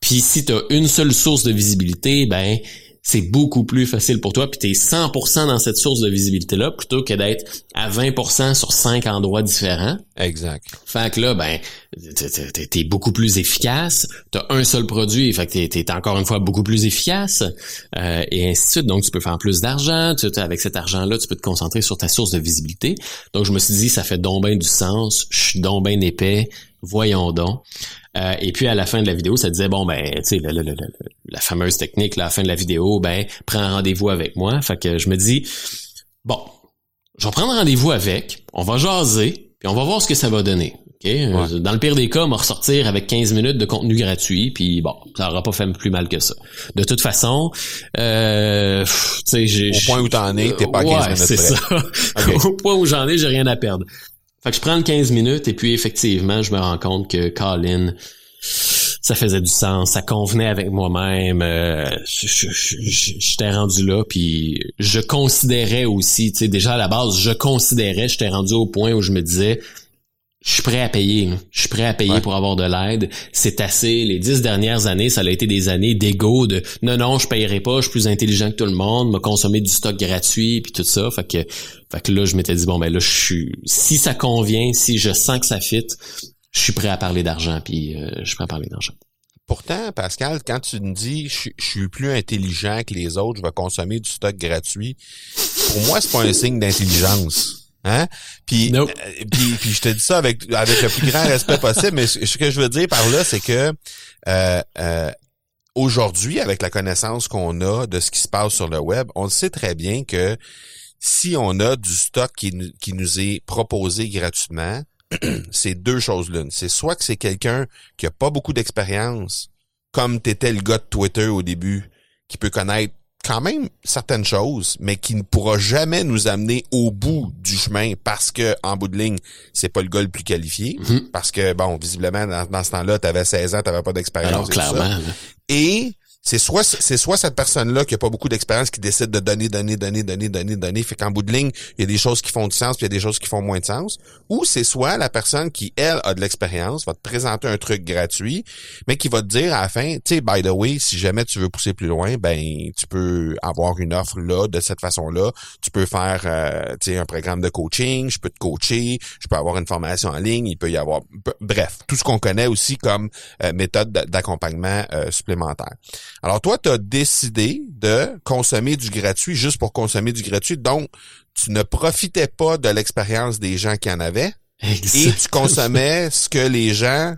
Puis si t'as une seule source de visibilité, ben c'est beaucoup plus facile pour toi, puis t'es 100% dans cette source de visibilité-là, plutôt que d'être à 20% sur cinq endroits différents. Exact. Fait que là, ben, t'es- beaucoup plus efficace. T'as un seul produit, fait que t'es- t'es encore une fois beaucoup plus efficace, euh, et ainsi de suite. Donc, tu peux faire plus d'argent. Tu- Avec cet argent-là, tu peux te concentrer sur ta source de visibilité. Donc, je me suis dit, ça fait donc bien du sens. Je suis donc bien épais. Voyons donc. Euh, et puis à la fin de la vidéo, ça disait bon ben, tu sais, la fameuse technique, là, à la fin de la vidéo, ben, prends un rendez-vous avec moi. Fait que je me dis bon, je vais prendre rendez-vous avec, on va jaser, puis on va voir ce que ça va donner. OK? Euh, Dans le pire des cas, on va ressortir avec 15 minutes de contenu gratuit, puis bon, ça aura pas fait plus mal que ça. De toute façon, euh, tu sais, j'ai... Au point où t'en es, t'es pas à 15 ouais, minutes près. ça. Au point où j'en ai, j'ai rien à perdre. Fait que je prends le 15 minutes, et puis effectivement, je me rends compte que Colin, ça faisait du sens, ça convenait avec moi-même, euh, j'étais rendu là, puis je considérais aussi, tu sais, déjà à la base, je considérais, j'étais rendu au point où je me disais, je suis prêt à payer, je suis prêt à payer Ouais. pour avoir de l'aide, c'est assez, les dix dernières années, ça a été des années d'ego, de non, non, je payerai pas, je suis plus intelligent que tout le monde, me consommer du stock gratuit, puis tout ça, fait que, fait que là, je m'étais dit, bon, ben là, je suis, si ça convient, si je sens que ça fit, je suis prêt à parler d'argent, puis euh, je suis prêt à parler d'argent. Pourtant, Pascal, quand tu me dis je, je, suis plus intelligent que les autres, je vais consommer du stock gratuit, pour moi, c'est pas un signe d'intelligence. Hein? Puis, nope. euh, puis, puis, je te dis ça avec, avec le plus grand respect possible, mais ce, ce que je veux dire par là, c'est que euh, euh, aujourd'hui, avec la connaissance qu'on a de ce qui se passe sur le web, on sait très bien que si on a du stock qui, qui nous est proposé gratuitement, c'est deux choses l'une. C'est soit que c'est quelqu'un qui a pas beaucoup d'expérience, comme t'étais le gars de Twitter au début, qui peut connaître quand même certaines choses, mais qui ne pourra jamais nous amener au bout du chemin parce que, en bout de ligne, c'est pas le gars le plus qualifié. Mm -hmm. Parce que, bon, visiblement, dans, dans ce temps-là, tu avais 16 ans, tu pas d'expérience. clairement. Et c'est soit c'est soit cette personne-là qui a pas beaucoup d'expérience qui décide de donner, donner, donner, donner, donner, donner, fait qu'en bout de ligne, il y a des choses qui font du sens, puis il y a des choses qui font moins de sens. Ou c'est soit la personne qui, elle, a de l'expérience, va te présenter un truc gratuit, mais qui va te dire à la fin, tu sais, by the way, si jamais tu veux pousser plus loin, ben tu peux avoir une offre là, de cette façon-là. Tu peux faire euh, tu sais, un programme de coaching, je peux te coacher, je peux avoir une formation en ligne, il peut y avoir bref, tout ce qu'on connaît aussi comme euh, méthode d'accompagnement euh, supplémentaire. Alors toi, tu as décidé de consommer du gratuit juste pour consommer du gratuit. Donc, tu ne profitais pas de l'expérience des gens qui en avaient. Exactement. Et tu consommais ce que les gens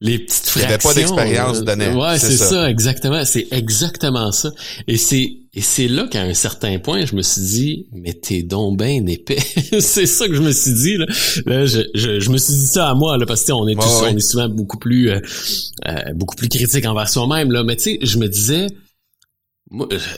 les petites fractions. pas d'expérience donnaient. Ouais, c'est ça. ça. exactement. C'est exactement ça. Et c'est et c'est là qu'à un certain point, je me suis dit, mais t'es donc ben épais. c'est ça que je me suis dit là. là je, je, je, me suis dit ça à moi là parce que on est tous, ouais, ouais. on est souvent beaucoup plus euh, euh, beaucoup plus critique envers soi-même là. Mais tu sais, je me disais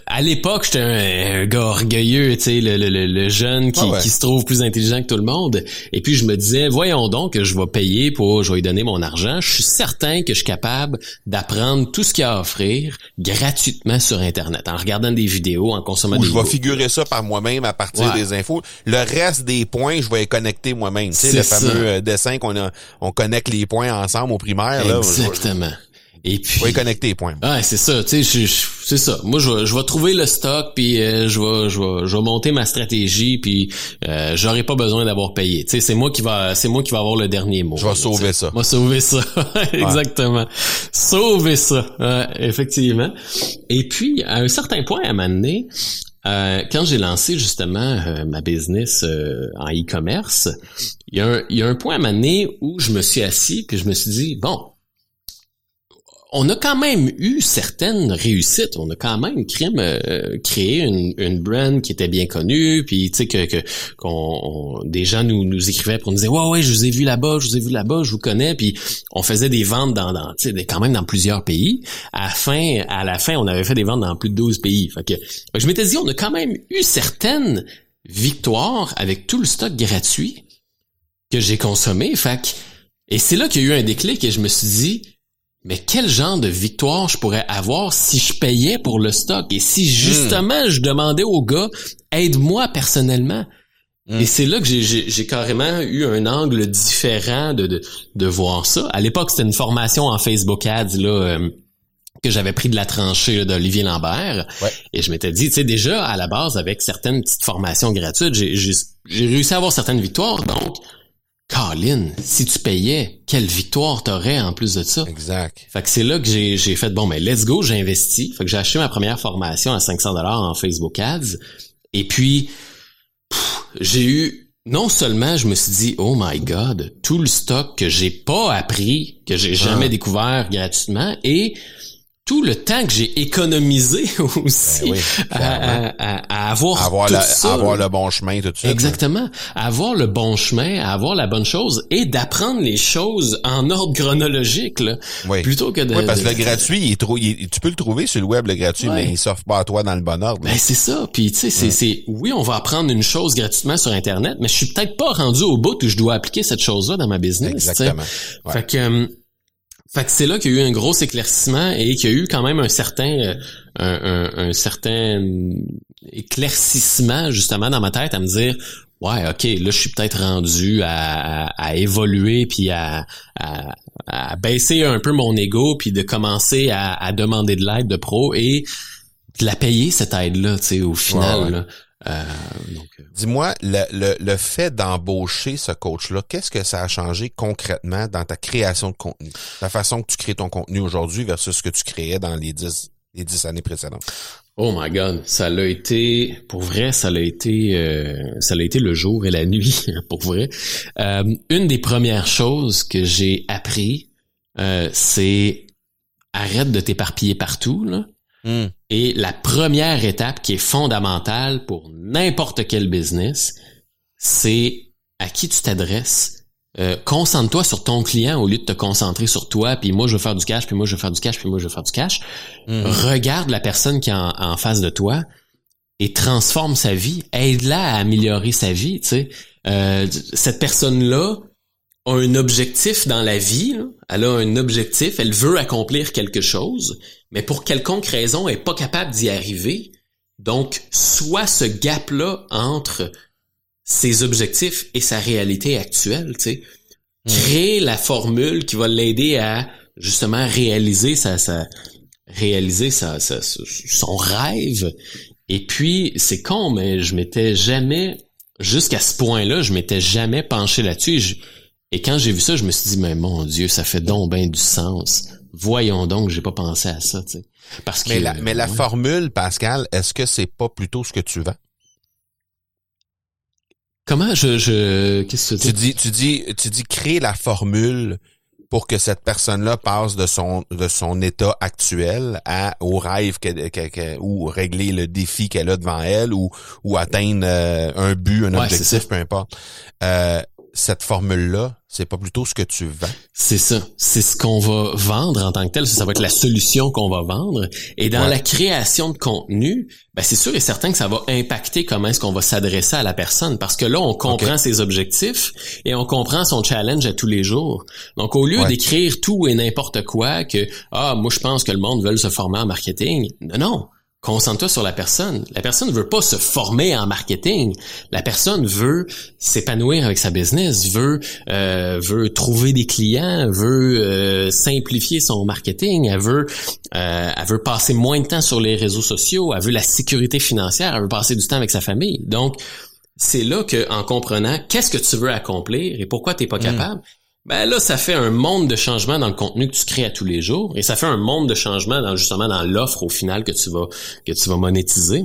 à l'époque, j'étais un, un, gars orgueilleux, tu sais, le, le, le, jeune qui, Ah ouais. qui se trouve plus intelligent que tout le monde. Et puis je me disais, voyons donc que je vais payer pour, je vais lui donner mon argent. Je suis certain que je suis capable d'apprendre tout ce qu'il y a à offrir gratuitement sur Internet, en regardant des vidéos, en consommant Ou des je vais figurer ça par moi-même à partir Ouais. des infos. Le reste des points, je vais les connecter moi-même. Tu sais, le fameux euh, dessin qu'on a, on connecte les points ensemble au primaire. Là, Exactement. Et puis, les connecter les points. Ouais, c'est ça, tu sais, c'est ça. Moi, je vais, je vais trouver le stock, puis euh, je vais, je vais, je vais monter ma stratégie, puis euh, j'aurai pas besoin d'avoir payé. Tu sais, c'est moi qui va, c'est moi qui va avoir le dernier mot. Je vais sauver tu sais. ça. Moi, sauver ça, exactement. Sauver ça, ouais, effectivement. Et puis, à un certain point, à un moment donné, euh, quand j'ai lancé justement euh, ma business euh, en e-commerce, il y, a un- il y a un point à un moment donné où je me suis assis puis je me suis dit bon, on a quand même eu certaines réussites. On a quand même euh, créé une, une brand qui était bien connue, puis tu sais que, qu'on on- des gens nous, nous écrivaient pour nous dire ouais ouais je vous ai vu là-bas, je vous ai vu là-bas, je vous connais, puis on faisait des ventes dans, dans tu sais quand même dans plusieurs pays. À la fin, à la fin, on avait fait des ventes dans plus de 12 pays. Fait que je m'étais dit on a quand même eu certaines victoires avec tout le stock gratuit que j'ai consommé. Fait que, et c'est là qu'il y a eu un déclic et je me suis dit mais quel genre de victoire je pourrais avoir si je payais pour le stock et si justement je demandais au gars aide-moi personnellement? Hmm. Et c'est là que j'ai- j'ai j'ai carrément eu un angle différent de, de, de voir ça. À l'époque, c'était une formation en Facebook Ads là, euh, que j'avais pris de la tranchée là, d'Olivier Lambert. Ouais. Et je m'étais dit, tu sais, déjà, à la base, avec certaines petites formations gratuites, j'ai j'ai- j'ai réussi à avoir certaines victoires. Donc, Colin, si tu payais, quelle victoire t'aurais en plus de ça? Exact. Fait que c'est là que j'ai, j'ai fait, bon, mais let's go, j'ai investi. Fait que j'ai acheté ma première formation à 500 dollars en Facebook Ads. Et puis, pff, j'ai eu, non seulement je me suis dit, oh my god, tout le stock que j'ai pas appris, que j'ai jamais Ah. découvert gratuitement, et tout le temps que j'ai économisé aussi Ben oui, à, avoir, avoir, tout la- ça. avoir le bon chemin tout de suite. Exactement. Avoir le bon chemin, à avoir la bonne chose et d'apprendre les choses en ordre chronologique, là, Oui. plutôt que de... Oui, parce que de- le gratuit, il est trop, il est- tu peux le trouver sur le web, le gratuit, Ouais. mais il s'offre pas à toi dans le bon ordre. Ben c'est ça. Puis tu sais, c'est, oui, on va apprendre une chose gratuitement sur Internet, mais je suis peut-être pas rendu au bout où je dois appliquer cette chose-là dans ma business. Exactement. Ouais. Fait que, euh, fait que c'est là qu'il y a eu un gros éclaircissement et qu'il y a eu quand même un certain, euh, un, un- un certain éclaircissement justement dans ma tête à me dire, ouais, ok, là je suis peut-être rendu à, à- à évoluer puis à, à, à baisser un peu mon ego puis de commencer à, à demander de l'aide de pro et de la payer cette aide-là, tu sais, au final. Là. Euh, Dis-moi, le, le, le, fait d'embaucher ce coach-là, qu'est-ce que ça a changé concrètement dans ta création de contenu? La façon que tu crées ton contenu aujourd'hui versus ce que tu créais dans les dix, les dix années précédentes? Oh my God, ça l'a été, pour vrai, ça l'a été, euh, ça l'a été le jour et la nuit, pour vrai. Euh, une des premières choses que j'ai appris, euh, c'est arrête de t'éparpiller partout, là. Hmm. Et la première étape qui est fondamentale pour n'importe quel business, c'est à qui tu t'adresses euh, concentre-toi sur ton client au lieu de te concentrer sur toi, puis moi je veux faire du cash, puis moi je veux faire du cash, puis moi je veux faire du cash. Mhm. Regarde la personne qui est en, face de toi et transforme sa vie, aide-la à améliorer sa vie. Tu sais, euh, cette personne-là a un objectif dans la vie, elle a un objectif, elle veut accomplir quelque chose, mais pour quelconque raison, elle est pas capable d'y arriver. Donc, soit ce gap-là entre ses objectifs et sa réalité actuelle, tu sais. Hmm. Créer la formule qui va l'aider à justement réaliser sa, sa réaliser sa, son rêve. Et puis, c'est con, mais je m'étais jamais, jusqu'à ce point-là, je m'étais jamais penché là-dessus. Et, quand j'ai vu ça, je me suis dit, mais mon Dieu, ça fait donc bien du sens. Voyons donc, j'ai pas pensé à ça, tu sais. Parce que, mais la, mais la formule, Pascal, est-ce que c'est pas plutôt ce que tu vends? Comment je, je qu'est-ce que tu dis Tu dis tu dis créer la formule pour que cette personne-là passe de son de son état actuel à au rêve que, ou régler le défi qu'elle a devant elle ou ou atteindre euh, un but, un objectif, peu importe. Euh, cette formule-là, c'est pas plutôt ce que tu vends? C'est ça. C'est ce qu'on va vendre en tant que tel. Ça, va être la solution qu'on va vendre. Et dans la création de contenu, ben c'est sûr et certain que ça va impacter comment est-ce qu'on va s'adresser à la personne. Parce que là, on comprend ses objectifs et on comprend son challenge à tous les jours. Donc, au lieu d'écrire tout et n'importe quoi que, ah, moi, je pense que le monde veut se former en marketing. Non, non Concentre-toi sur la personne. La personne ne veut pas se former en marketing. La personne veut s'épanouir avec sa business, veut euh, veut trouver des clients, veut euh, simplifier son marketing, elle veut euh, elle veut passer moins de temps sur les réseaux sociaux, elle veut la sécurité financière, elle veut passer du temps avec sa famille. Donc c'est là que en comprenant qu'est-ce que tu veux accomplir et pourquoi tu n'es pas mm. capable, ben là, ça fait un monde de changement dans le contenu que tu crées à tous les jours, et ça fait un monde de changement dans justement dans l'offre au final que tu vas que tu vas monétiser.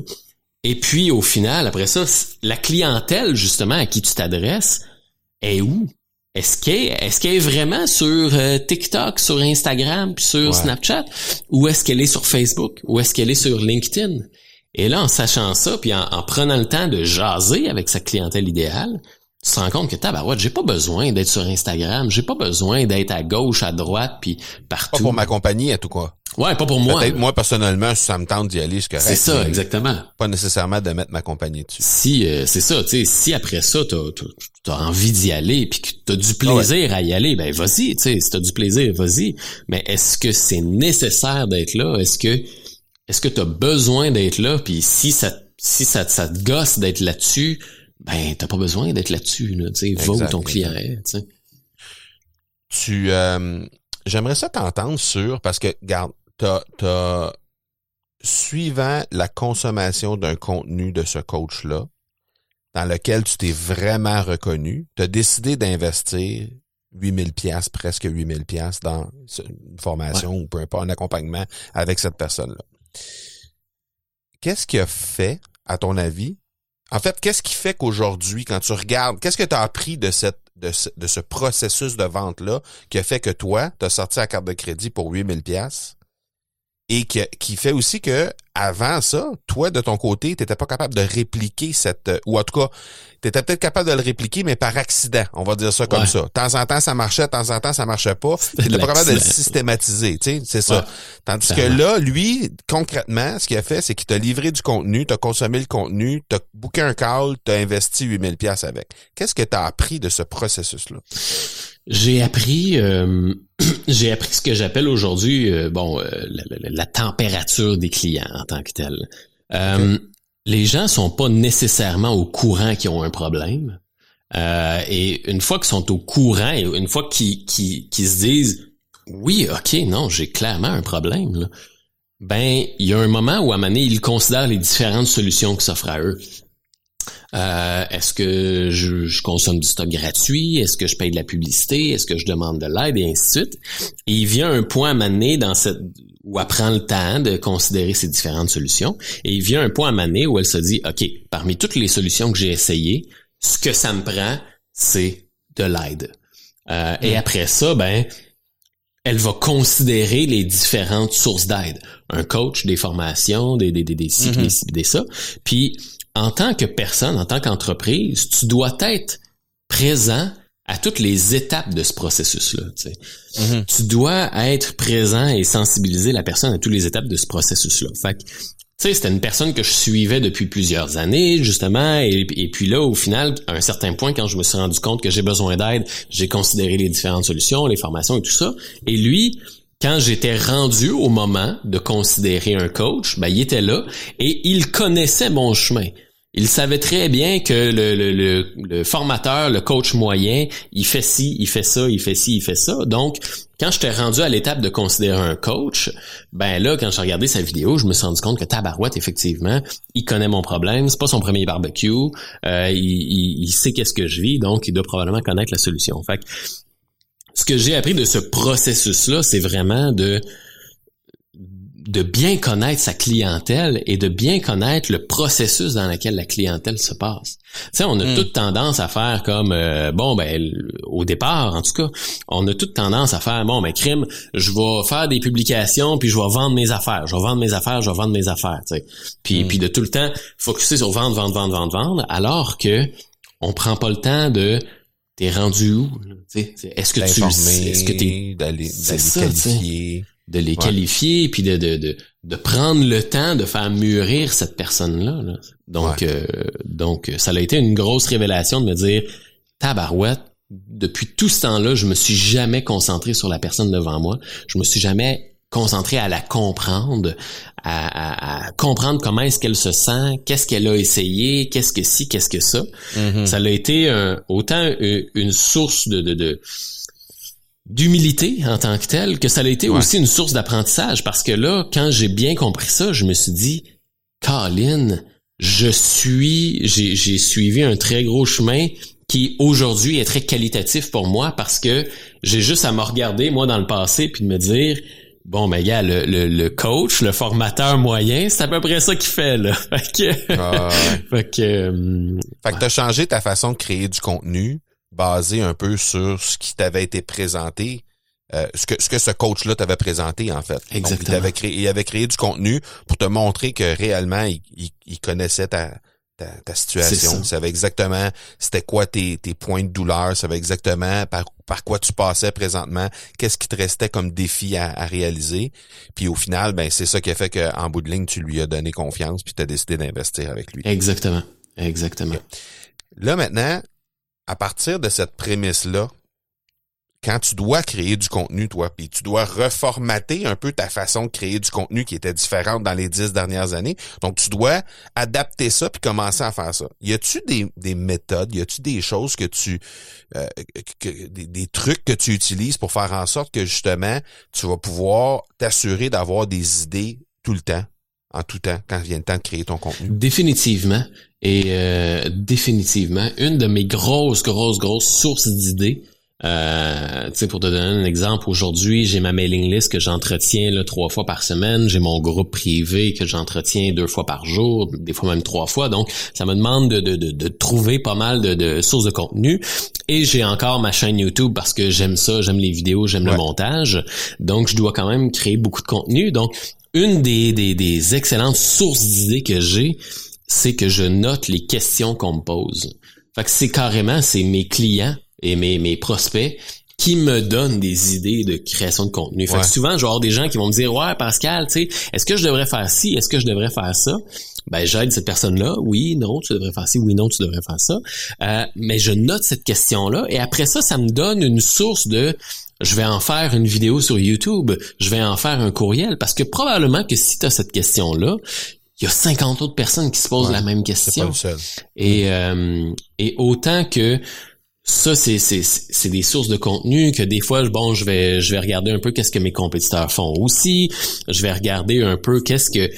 Et puis au final, après ça, la clientèle justement à qui tu t'adresses est où? Est-ce qu'elle est, vraiment sur euh, TikTok, sur Instagram, puis sur Snapchat, ou est-ce qu'elle est sur Facebook, ou est-ce qu'elle est sur LinkedIn? Et là, en sachant ça, puis en, en prenant le temps de jaser avec sa clientèle idéale, tu te rends compte que tabarouette, j'ai pas besoin d'être sur Instagram, j'ai pas besoin d'être à gauche, à droite, puis partout. Pas pour ma compagnie, à tout quoi. Ouais, pas pour moi. Peut-être moi personnellement, ça me tente d'y aller, c'est ça, exactement. Pas nécessairement de mettre ma compagnie dessus. Si, euh, c'est ça, tu sais, si après ça, t'as as, envie d'y aller, puis que t'as du plaisir à y aller, ben vas-y, tu sais, si t'as du plaisir, vas-y. Mais est-ce que c'est nécessaire d'être là? Est-ce que est-ce que t'as besoin d'être là? Puis si ça si ça, ça te gosse d'être là-dessus, ben t'as pas besoin d'être là-dessus, là, tu sais, va où ton client est, tu sais. Tu, euh, j'aimerais ça t'entendre sur, parce que, regarde, t'as, t'as, suivant la consommation d'un contenu de ce coach-là, dans lequel tu t'es vraiment reconnu, tu as décidé d'investir 8000 pièces presque 8000 pièces dans une formation ou peu importe un accompagnement avec cette personne-là. Qu'est-ce qui a fait, à ton avis, en fait, qu'est-ce qui fait qu'aujourd'hui, quand tu regardes, qu'est-ce que tu as appris de cette de ce, processus de vente-là qui a fait que toi, tu as sorti la carte de crédit pour 8000 pièces et qui fait aussi que avant ça, toi de ton côté, tu n'étais pas capable de répliquer cette ou en tout cas, tu étais peut-être capable de le répliquer mais par accident, on va dire ça comme ça. De temps en temps ça marchait, de temps en temps ça marchait pas, tu pas capable de le systématiser, tu sais, c'est ça. Tandis que là, lui concrètement, ce qu'il a fait, c'est qu'il t'a livré du contenu, t'as consommé le contenu, t'as booké un call, t'as investi 8000 pièces avec. Qu'est-ce que tu as appris de ce processus là j'ai appris, euh, j'ai appris ce que j'appelle aujourd'hui, euh, bon, euh, la, température des clients. en tant que tel. Les gens sont pas nécessairement au courant qu'ils ont un problème. et une fois qu'ils sont au courant, une fois qu'ils se disent, oui, ok, non, j'ai clairement un problème. Ben, il y a un moment où à donné, ils considèrent les différentes solutions qui s'offrent à eux. Euh, est-ce que je, consomme du stock gratuit? Est-ce que je paye de la publicité? Est-ce que je demande de l'aide? Et ainsi de suite. Et il vient un point à m'amener dans cette où elle prend le temps de considérer ces différentes solutions. Et il vient un point à m'amener où elle se dit, OK, parmi toutes les solutions que j'ai essayées, ce que ça me prend, c'est de l'aide. Euh, et mm. après ça, ben, elle va considérer les différentes sources d'aide. Un coach, des formations, des, des, des, des cycles, mm-hmm. des, ça. Puis, en tant que personne, en tant qu'entreprise, tu dois être présent à toutes les étapes de ce processus-là. Tu, mm-hmm. tu dois être présent et sensibiliser la personne à toutes les étapes de ce processus-là. Fait que tu sais, c'était une personne que je suivais depuis plusieurs années, justement, et, puis là, au final, à un certain point, quand je me suis rendu compte que j'ai besoin d'aide, j'ai considéré les différentes solutions, les formations et tout ça. Et lui, quand j'étais rendu au moment de considérer un coach, ben, il était là et il connaissait mon chemin. Il savait très bien que le, formateur, le coach moyen, il fait ci, il fait ça, il fait ci, il fait ça. Donc, quand j'étais rendu à l'étape de considérer un coach, ben là, quand j'ai regardé sa vidéo, je me suis rendu compte que Tabarouette, effectivement, il connaît mon problème. C'est pas son premier barbecue. Euh, il, il, sait qu'est-ce que je vis, donc il doit probablement connaître la solution. Fait que, ce que j'ai appris de ce processus-là, c'est vraiment de de bien connaître sa clientèle et de bien connaître le processus dans lequel la clientèle se passe. Tu sais, on a hmm. toute tendance à faire comme euh, bon ben au départ en tout cas, on a toute tendance à faire bon ben crime, je vais faire des publications puis je vais vendre mes affaires, je vais vendre mes affaires, je vais vendre mes affaires, tu sais. Puis hmm. puis de tout le temps focuser sur vendre vendre vendre vendre vendre alors que on prend pas le temps de t'es rendu où Est-ce que tu est-ce que t'es d'aller qualifier de les qualifier puis de, de, de, prendre le temps de faire mûrir cette personne-là. Donc, euh, donc, ça a été une grosse révélation de me dire, tabarouette, depuis tout ce temps-là, je me suis jamais concentré sur la personne devant moi. Je me suis jamais concentré à la comprendre, à, comprendre comment est-ce qu'elle se sent, qu'est-ce qu'elle a essayé, qu'est-ce que si, qu'est-ce que ça. Mm-hmm. Ça a été autant une, source de, de, de d'humilité en tant que telle que ça a été aussi une source d'apprentissage parce que là, quand j'ai bien compris ça, je me suis dit, Colin, je suis, j'ai suivi un très gros chemin qui aujourd'hui est très qualitatif pour moi parce que j'ai juste à me regarder moi dans le passé puis de me dire bon ben gars le, le, coach le formateur moyen c'est à peu près ça qu'il fait là. Fait que ah fait que, euh, fait que t'as changé ta façon de créer du contenu basé un peu sur ce qui t'avait été présenté, euh, ce que ce que ce coach-là t'avait présenté en fait. Exactement. il, avait créé, il avait créé du contenu pour te montrer que réellement il, il, connaissait ta, ta, situation, il savait exactement c'était quoi tes, tes points de douleur, savait exactement par, par quoi tu passais présentement, qu'est-ce qui te restait comme défi à, à réaliser. Puis au final, ben c'est ça qui a fait qu'en bout de ligne, tu lui as donné confiance puis tu as décidé d'investir avec lui. Exactement. Exactement. Là maintenant, à partir de cette prémisse-là, quand tu dois créer du contenu, toi, puis tu dois reformater un peu ta façon de créer du contenu qui était différente dans les dix dernières années. Donc, tu dois adapter ça puis commencer à faire ça. Y a-tu des, des méthodes, y a-tu des choses que tu, euh, des, des, trucs que tu utilises pour faire en sorte que justement, tu vas pouvoir t'assurer d'avoir des idées tout le temps, en tout temps, quand vient le temps de créer ton contenu? Définitivement. Et euh, définitivement, une de mes grosses, grosses, grosses sources d'idées, euh, pour te donner un exemple, aujourd'hui, j'ai ma mailing list que j'entretiens là, trois fois par semaine. J'ai mon groupe privé que j'entretiens deux fois par jour, des fois même trois fois. Donc, ça me demande de, de, de, trouver pas mal de, de, sources de contenu. Et j'ai encore ma chaîne YouTube parce que j'aime ça, j'aime les vidéos, j'aime le montage. Donc, je dois quand même créer beaucoup de contenu. Donc, une des, des, des excellentes sources d'idées que j'ai, c'est que je note les questions qu'on me pose. Fait que c'est carrément, c'est mes clients et mes, mes prospects qui me donnent des idées de création de contenu. Fait que souvent, je vais avoir des gens qui vont me dire, ouais, Pascal, tu sais, est-ce que je devrais faire ci? Est-ce que je devrais faire ça? Ben, j'aide cette personne-là. Oui, non, tu devrais faire ci. Oui, non, tu devrais faire ça. Euh, mais je note cette question-là et après ça, ça me donne une source de je vais en faire une vidéo sur YouTube, je vais en faire un courriel, parce que probablement que si tu as cette question-là, il y a 50 autres personnes qui se posent la même question. Et, euh, et autant que ça, c'est, c'est, c'est des sources de contenu que des fois, bon, je vais, je vais regarder un peu qu'est-ce que mes compétiteurs font aussi. Je vais regarder un peu qu'est-ce que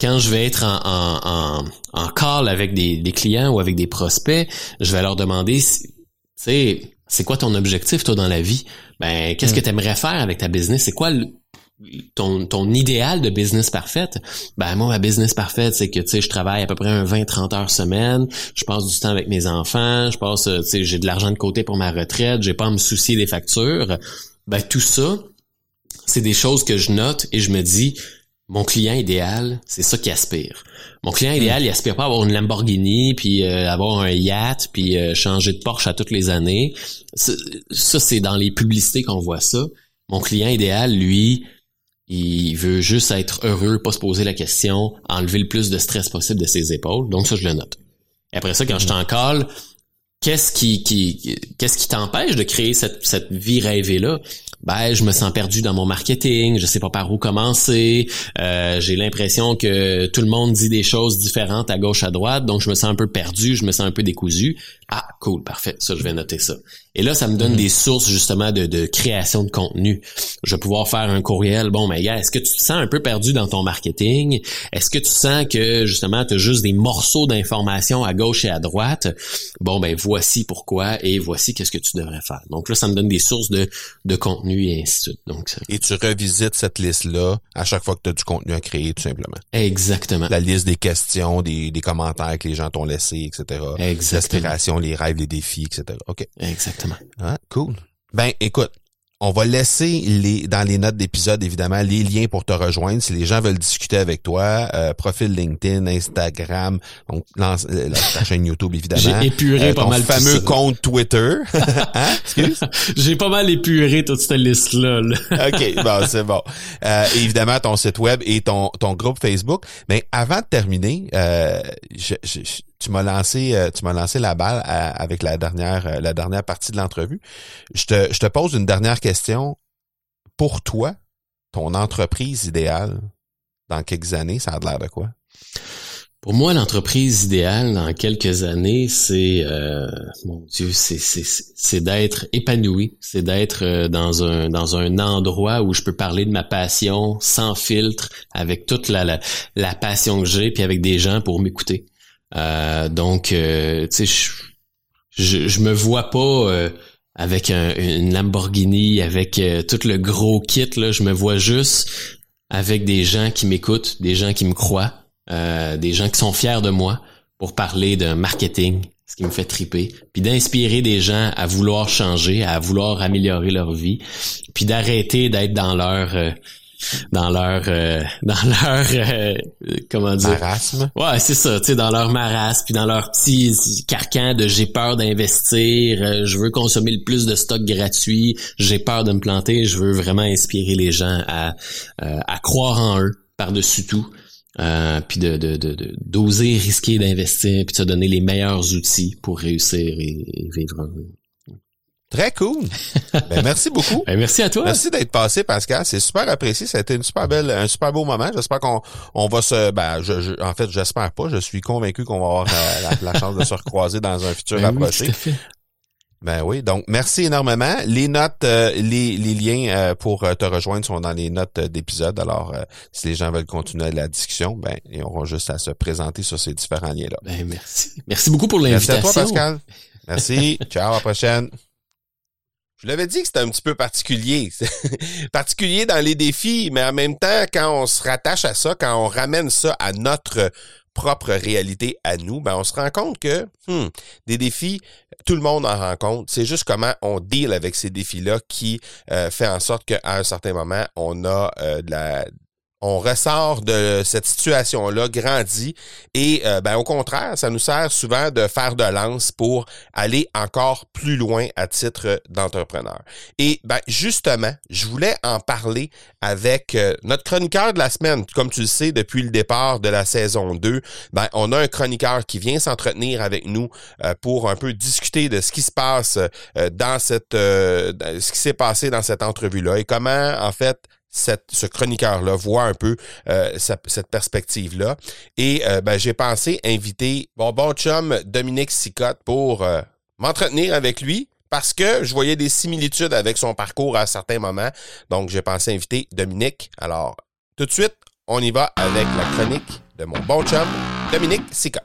quand je vais être en, en, en, call avec des, des, clients ou avec des prospects, je vais leur demander, tu sais, c'est quoi ton objectif toi dans la vie? Ben, qu'est-ce que mm. tu aimerais faire avec ta business? C'est quoi ton, ton idéal de business parfaite, ben moi ma business parfaite c'est que tu sais je travaille à peu près un 20 30 heures semaine, je passe du temps avec mes enfants, je passe tu sais j'ai de l'argent de côté pour ma retraite, j'ai pas à me soucier des factures. Ben tout ça c'est des choses que je note et je me dis mon client idéal, c'est ça qui aspire. Mon client idéal, il aspire pas à avoir une Lamborghini, puis euh, avoir un yacht, puis euh, changer de Porsche à toutes les années. Ça, c'est dans les publicités qu'on voit ça. Mon client idéal, lui, il veut juste être heureux, pas se poser la question, enlever le plus de stress possible de ses épaules. Donc ça, je le note. Après ça, quand je t'en colle, qu'est-ce qui, qui qu'est-ce qui t'empêche de créer cette, cette vie rêvée là ben je me sens perdu dans mon marketing, je sais pas par où commencer, euh, j'ai l'impression que tout le monde dit des choses différentes à gauche à droite, donc je me sens un peu perdu, je me sens un peu décousu. Ah, cool, parfait, ça je vais noter ça. Et là, ça me donne mhm. des sources justement de, de, création de contenu. Je vais pouvoir faire un courriel. Bon, mais gars, est-ce que tu te sens un peu perdu dans ton marketing? Est-ce que tu sens que justement, tu as juste des morceaux d'informations à gauche et à droite? Bon, ben voici pourquoi et voici qu'est-ce que tu devrais faire. Donc là, ça me donne des sources de, de contenu et ainsi de suite. Donc, Et tu revisites cette liste-là à chaque fois que tu as du contenu à créer, tout simplement. Exactement. La liste des questions, des, des commentaires que les gens t'ont laissés, etc. Exactement. les rêves, les défis, etc. OK. Exactement. Ah, cool. Ben, écoute, on va laisser les dans les notes d'épisode évidemment les liens pour te rejoindre si les gens veulent discuter avec toi. Euh, profil LinkedIn, Instagram, donc euh, la, ta chaîne YouTube évidemment. J'ai épuré euh, pas mal fameux compte Twitter. hein? J'ai pas mal épuré toute cette liste là. ok, bon c'est bon. évidemment ton site web et ton ton groupe Facebook. Mais avant de terminer, je, je tu m'as lancé euh, tu m'as lancé la balle avec la dernière euh, la dernière partie de l'entrevue. Je te, je te pose une dernière question. Pour toi, ton entreprise idéale dans quelques années, ça a l'air de quoi? Pour moi, l'entreprise idéale dans quelques années, c'est euh, mon Dieu, c'est c'est d'être épanoui, c'est d'être dans un dans un endroit où je peux parler de ma passion sans filtre, avec toute la la, la passion que j'ai, puis avec des gens pour m'écouter. Euh, donc, euh, tu sais, je, je, me vois pas euh, avec une Lamborghini, avec tout le gros kit. Là, je me vois juste avec des gens qui m'écoutent, des gens qui me croient, des gens qui sont fiers de moi pour parler de marketing, ce qui me fait triper, puis d'inspirer des gens à vouloir changer, à vouloir améliorer leur vie, puis d'arrêter d'être dans leur dans leur euh, dans leur euh, comment dire? Marasme. Ouais, c'est ça, tu sais dans leur marasme puis dans leur petit carcan de j'ai peur d'investir, euh, je veux consommer le plus de stock gratuit, j'ai peur de me planter, je veux vraiment inspirer les gens à à croire en eux par-dessus tout. puis de, de, de, d'oser risquer d'investir puis de se donner les meilleurs outils pour réussir et, et vivre un, Très cool. Ben, merci beaucoup. Ben, merci à toi. Merci d'être passé, Pascal. C'est super apprécié. Ça a été une super belle, un super beau moment. J'espère qu'on on va se, ben, je, en fait, j'espère pas. Je suis convaincu qu'on va avoir euh, la, chance de se recroiser dans un futur ben approché. ben oui, donc merci énormément. Les notes, euh, les, les, liens euh, pour te rejoindre sont dans les notes d'épisode. Alors, si les gens veulent continuer la discussion, ben ils auront juste à se présenter sur ces différents liens-là. Ben merci. Merci beaucoup pour l'invitation. Merci à toi, Pascal. Merci. Ciao, à la prochaine. Je l'avais dit que c'était un petit peu particulier. particulier dans les défis, mais en même temps, quand on se rattache à ça, quand on ramène ça à notre propre réalité à nous, ben on se rend compte que hmm, des défis, tout le monde en rencontre. C'est juste comment on deal avec ces défis-là qui euh, fait en sorte qu'à un certain moment, on a euh, de la on ressort de cette situation-là grandi et euh, ben, au contraire, ça nous sert souvent de faire de lance pour aller encore plus loin à titre d'entrepreneur. Et ben, justement, je voulais en parler avec euh, notre chroniqueur de la semaine. Comme tu le sais, depuis le départ de la saison 2, ben, on a un chroniqueur qui vient s'entretenir avec nous euh, pour un peu discuter de ce qui se passe dans cette ce qui s'est passé dans cette entrevue-là et comment en fait ce chroniqueur-là voit un peu euh, cette perspective-là. Et euh, ben, j'ai pensé inviter mon bon chum Dominique Sicotte pour euh, m'entretenir avec lui parce que je voyais des similitudes avec son parcours à certains moments. Donc, j'ai pensé inviter Dominique. Alors, tout de suite, on y va avec la chronique de mon bon chum, Dominique Sica.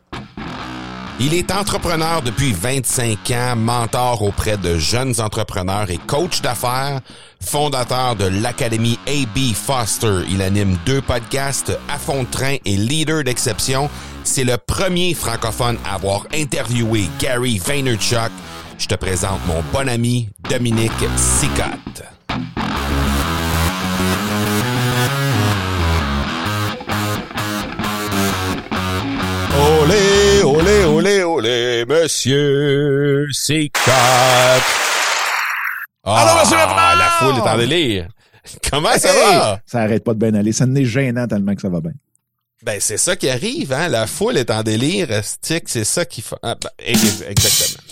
Il est entrepreneur depuis 25 ans, mentor auprès de jeunes entrepreneurs et coach d'affaires, fondateur de l'Académie AB Foster. Il anime deux podcasts, À fond de train et Leader d'exception. C'est le premier francophone à avoir interviewé Gary Vaynerchuk. Je te présente mon bon ami Dominique Sicotte. Olé, monsieur Sicotte. Allô, monsieur Bernard! Ah, La foule est en délire. Comment ça Hey! va? Ça arrête pas de bien aller. Ça n'est gênant tellement que ça va bien. Ben, c'est ça qui arrive, hein. La foule est en délire, stick, c'est ça qui fait. Ah, ben, ex- exactement.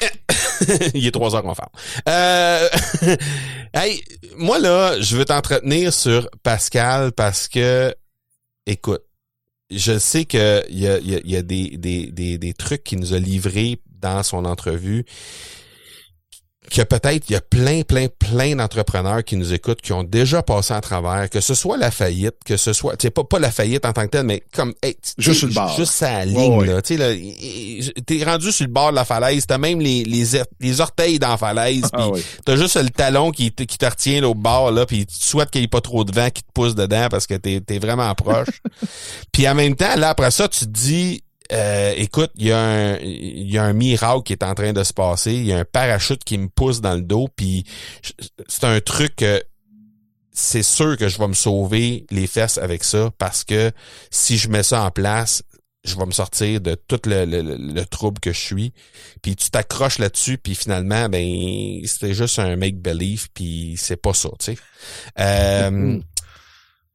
Il est trois heures qu'on fait. Euh, hey, moi là, je veux t'entretenir sur Pascal parce que, écoute, je sais que il y a, des, des trucs qu'il nous a livrés dans son entrevue que peut-être il y a plein, plein, plein d'entrepreneurs qui nous écoutent, qui ont déjà passé à travers, que ce soit la faillite, que ce soit, tu sais, pas, pas la faillite en tant que telle, mais comme, hey, Juste le bord. Juste sa ligne, là. Tu sais, t'es rendu sur le bord de la falaise, t'as même les, les, les orteils dans la falaise, Ah puis oui. t'as juste le talon qui, te- qui te retient là, au bord, là, puis tu souhaites qu'il n'y ait pas trop de vent qui te pousse dedans parce que t'es, t'es vraiment proche. puis en même temps, là, après ça, tu te dis, euh, écoute, il y, a un, y a un miracle qui est en train de se passer, il y a un parachute qui me pousse dans le dos, puis c'est un truc que c'est sûr que je vais me sauver les fesses avec ça parce que si je mets ça en place, je vais me sortir de tout le, le- le- le trouble que je suis. Puis tu t'accroches là-dessus, puis finalement, ben c'était juste un make-believe, puis c'est pas ça, tu sais. Euh,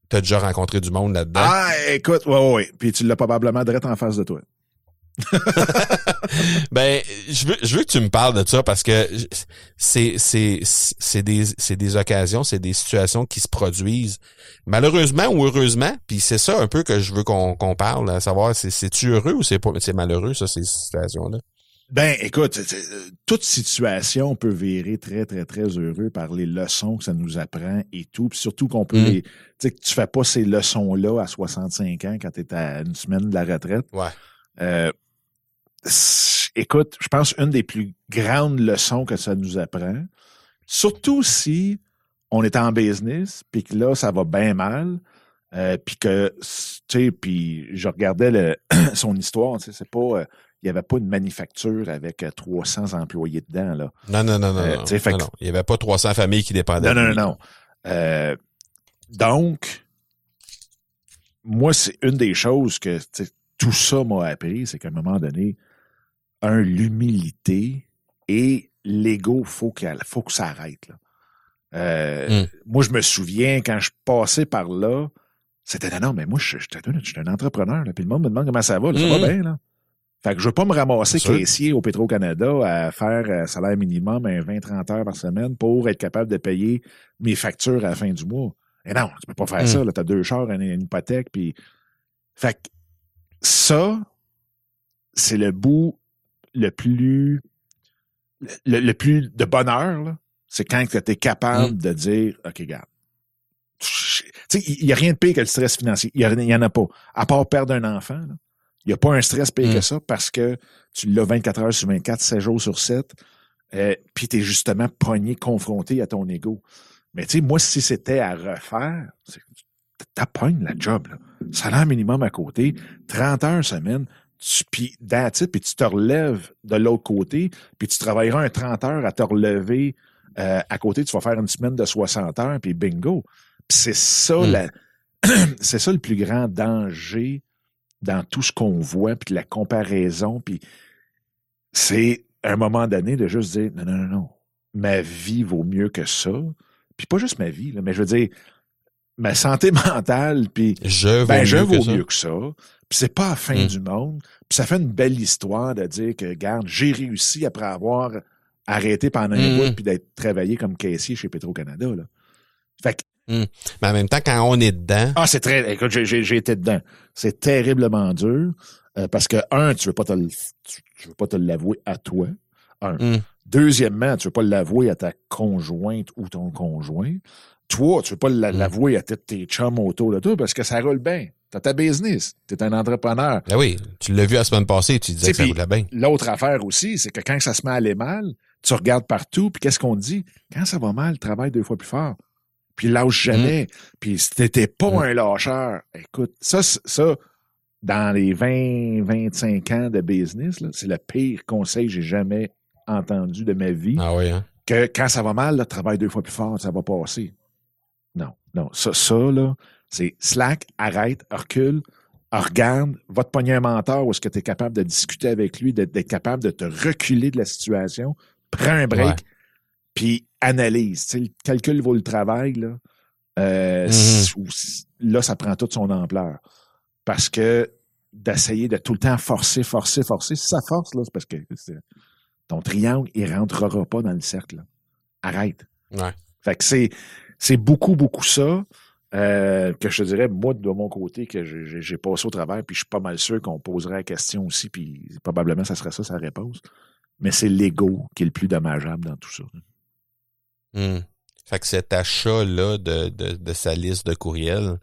T'as déjà rencontré du monde là-dedans? Ah, écoute, ouais, ouais. Puis tu l'as probablement direct en face de toi. Ben, je veux, je veux que tu me parles de ça parce que c'est, c'est, c'est des, c'est des occasions, c'est des situations qui se produisent malheureusement ou heureusement. Puis c'est ça un peu que je veux qu'on, qu'on parle, à savoir, c'est, c'est-tu heureux ou c'est pas, c'est malheureux, ça, ces situations-là? Ben, écoute, euh, toute situation peut virer très, très, très heureux par les leçons que ça nous apprend et tout. Puis surtout qu'on peut Mm. les. Tu sais, que tu fais pas ces leçons-là à 65 ans quand tu es à une semaine de la retraite. Ouais. Euh, écoute, je pense une des plus grandes leçons que ça nous apprend, surtout si on est en business, puis que là, ça va bien mal, euh, puis que, tu sais, puis je regardais le, son histoire, tu sais, c'est pas, euh, il n'y avait pas une manufacture avec euh, 300 employés dedans, là. Non, non, non, non. Euh, non, tu sais, fait non, que- non. Il y avait pas 300 familles qui dépendaient. Non, non, non, non. Euh, donc, moi, c'est une des choses que tout ça m'a appris, c'est qu'à un moment donné, un, l'humilité et l'ego, faut qu'elle, faut que ça arrête. Là. Euh, Mm. Moi, je me souviens quand je passais par là, c'était non, non, mais moi, je, je, je, je suis un entrepreneur, là, puis le monde me demande comment ça va, là, ça Mm. va bien, là. Fait que je veux pas me ramasser caissier au Petro-Canada à faire euh, salaire minimum un 20-30 heures par semaine pour être capable de payer mes factures à la fin du mois. Et non, tu peux pas faire Mm. ça. Tu as deux chars, une, une hypothèque. Puis... Fait que ça, c'est le bout le plus le, le plus de bonheur, c'est quand tu es capable Mm. de dire OK, regarde. Il n'y a rien de pire que le stress financier. Il n'y en a pas. À part perdre un enfant, là. Il n'y a pas un stress pire Mm. que ça parce que tu l'as 24 heures sur 24, 7 jours sur 7, euh, puis tu es justement pogné, confronté à ton ego. Mais tu sais, moi, si c'était à refaire, t'appognes la job. Là. Salaire minimum à côté, 30 heures semaine, tu, puis puis tu te relèves de l'autre côté, puis tu travailleras un 30 heures à te relever euh, à côté, tu vas faire une semaine de 60 heures, puis bingo. C'est ça, Mm. la- c'est ça le plus grand danger dans tout ce qu'on voit, puis de la comparaison, puis c'est à un moment donné de juste dire non, non, non, non, ma vie vaut mieux que ça. Puis pas juste ma vie, là, mais je veux dire, ma santé mentale, puis Je ben, je mieux vaux que ça. mieux que ça. Puis c'est pas la fin Mm. du monde. Puis ça fait une belle histoire de dire que, regarde, j'ai réussi après avoir arrêté pendant un Mm. bout puis d'être travaillé comme caissier chez Petro-Canada. Fait que, Mais en même temps, quand on est dedans, ah, c'est très, écoute, j'ai, été dedans. C'est terriblement dur euh, parce que, un, tu veux pas te, tu, tu veux pas te l'avouer à toi. Un. Mm. Deuxièmement, tu veux pas l'avouer à ta conjointe ou ton conjoint. Toi, tu veux pas la- Mm. l'avouer à tes chums autour de toi parce que ça roule bien. T'as ta business. T'es un entrepreneur. Ben oui, tu l'as vu la semaine passée, tu disais T'sais, que ça roulait bien. L'autre affaire aussi, c'est que quand ça se met à aller mal, tu regardes partout, puis qu'est-ce qu'on dit? Quand ça va mal, travaille deux fois plus fort. Puis lâche jamais. Puis si t'étais pas Mm. un lâcheur, écoute, ça, ça, dans les 20, 25 ans de business, là, c'est le pire conseil que j'ai jamais entendu de ma vie. Ah oui, hein? Que quand ça va mal, là, travaille deux fois plus fort, ça va passer. Non, non. Ça, ça là, c'est slack, arrête, recule, regarde, va te pogner un mentor où est-ce que tu es capable de discuter avec lui, d'être capable de te reculer de la situation, prends un break, puis analyse. Tu sais, le calcul vaut le travail, là. Euh, s- Là, ça prend toute son ampleur. Parce que d'essayer de tout le temps forcer, forcer, forcer, si ça force, là, c'est parce que ton triangle, il rentrera pas dans le cercle. là. Arrête. Ouais. Fait que c'est, c'est beaucoup, beaucoup ça euh, que je te dirais, moi, de mon côté, que j'ai passé au travers, puis je suis pas mal sûr qu'on poserait la question aussi, puis probablement ça serait ça sa réponse. Mais c'est l'ego qui est le plus dommageable dans tout ça. Hmm. Fait que cet achat-là de, de, de sa liste de courriels,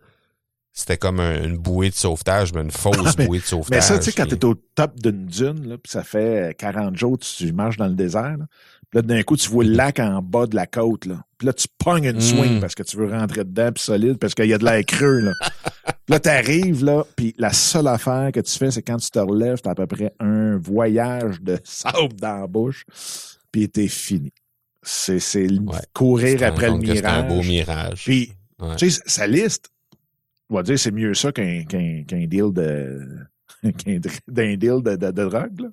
c'était comme un- une bouée de sauvetage, mais une fausse Ah, mais- bouée de sauvetage. Mais ça, tu sais, quand tu es au top d'une dune, là, puis ça fait 40 jours que tu marches dans le désert, là, puis là, d'un coup, tu vois le lac en bas de la côte, là. Puis là, tu pognes une Mm. swing parce que tu veux rentrer dedans, puis solide, parce qu'il y a de l'air creux, là. Puis là, t'arrives, là, puis la seule affaire que tu fais, c'est quand tu te relèves, t'as à peu près un voyage de sable dans la bouche, puis t'es fini. C'est, Ouais. Courir te après le que C'est un beau mirage. mirage. Puis, Ouais. tu sais, sa liste, on va dire, c'est mieux ça qu'un deal de d'un deal de, de, de drogue. Là.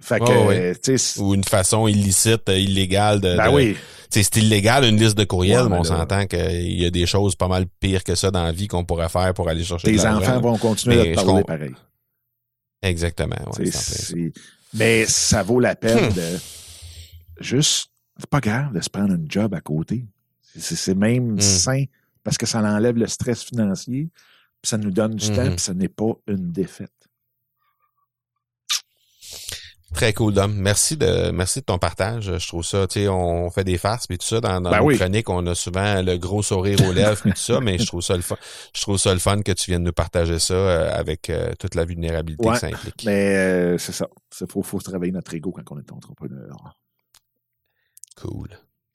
Fait que, Oh, Ou une façon illicite, euh, illégale de. ben de- oui, c'est illégal une liste de courriels, Ouais, mais on s'entend qu'il y a des choses pas mal pires que ça dans la vie qu'on pourrait faire pour aller chercher de tes l'argent. enfants vont continuer Mais de te je parler pareil. Exactement. ouais, mais ça vaut la peine Hmm. de juste, c'est pas grave de se prendre un job à côté. C'est même Hmm. sain parce que ça enlève le stress financier, puis ça nous donne du temps, puis ça n'est pas une défaite. Très cool, Dom. Merci de, merci de ton partage. Je trouve ça, tu sais, on fait des farces puis tout ça. Dans, dans Ben nos oui. chroniques, on a souvent le gros sourire aux lèvres puis tout ça, mais je trouve ça le fun. Je trouve ça le fun que tu viennes nous partager ça euh, avec euh, toute la vulnérabilité Ouais, que ça implique. Mais euh, c'est ça. Il faut, faut travailler notre ego quand on est entrepreneur. Cool.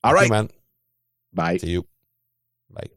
All right. Man. Bye. See you. Bye.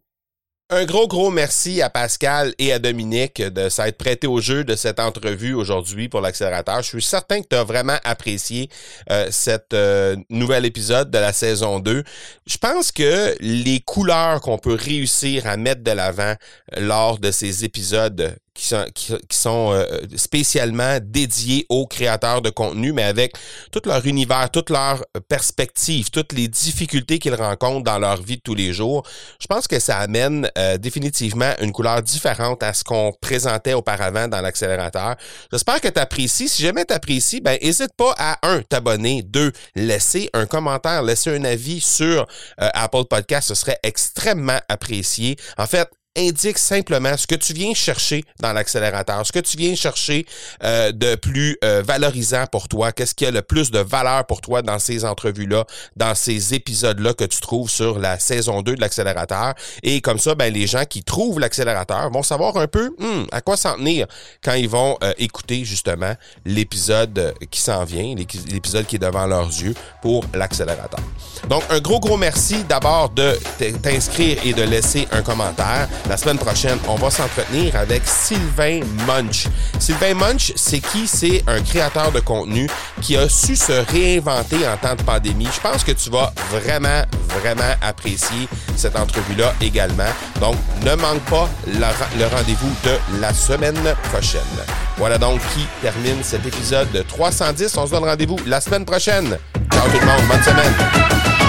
Un gros, gros merci à Pascal et à Dominique de s'être prêtés au jeu de cette entrevue aujourd'hui pour l'accélérateur. Je suis certain que tu as vraiment apprécié euh, cet euh, nouvel épisode de la saison 2. Je pense que les couleurs qu'on peut réussir à mettre de l'avant euh, lors de ces épisodes qui sont, qui, sont euh, spécialement dédiés aux créateurs de contenu, mais avec tout leur univers, toute leur perspective, toutes les difficultés qu'ils rencontrent dans leur vie de tous les jours, je pense que ça amène euh, définitivement une couleur différente à ce qu'on présentait auparavant dans l'accélérateur. J'espère que tu apprécies. Si jamais tu apprécies, ben n'hésite pas à un t'abonner, deux laisser un commentaire, laisser un avis sur euh, Apple Podcast, ce serait extrêmement apprécié. En fait, indique simplement ce que tu viens chercher dans l'accélérateur, ce que tu viens chercher euh, de plus euh, valorisant pour toi, qu'est-ce qui a le plus de valeur pour toi dans ces entrevues-là, dans ces épisodes-là que tu trouves sur la saison 2 de l'accélérateur. Et comme ça, ben, les gens qui trouvent l'accélérateur vont savoir un peu hmm, à quoi s'en tenir quand ils vont euh, écouter justement l'épisode qui s'en vient, l'épisode qui est devant leurs yeux pour l'accélérateur. Donc, un gros, gros merci d'abord de t'inscrire et de laisser un commentaire. La semaine prochaine, on va s'entretenir avec Sylvain Munch. Sylvain Munch, c'est qui? C'est un créateur de contenu qui a su se réinventer en temps de pandémie. Je pense que tu vas vraiment, vraiment apprécier cette entrevue-là également. Donc, ne manque pas le, rendez-vous de la semaine prochaine. Voilà donc qui termine cet épisode de 310. On se donne rendez-vous la semaine prochaine. Ciao tout le monde, bonne semaine.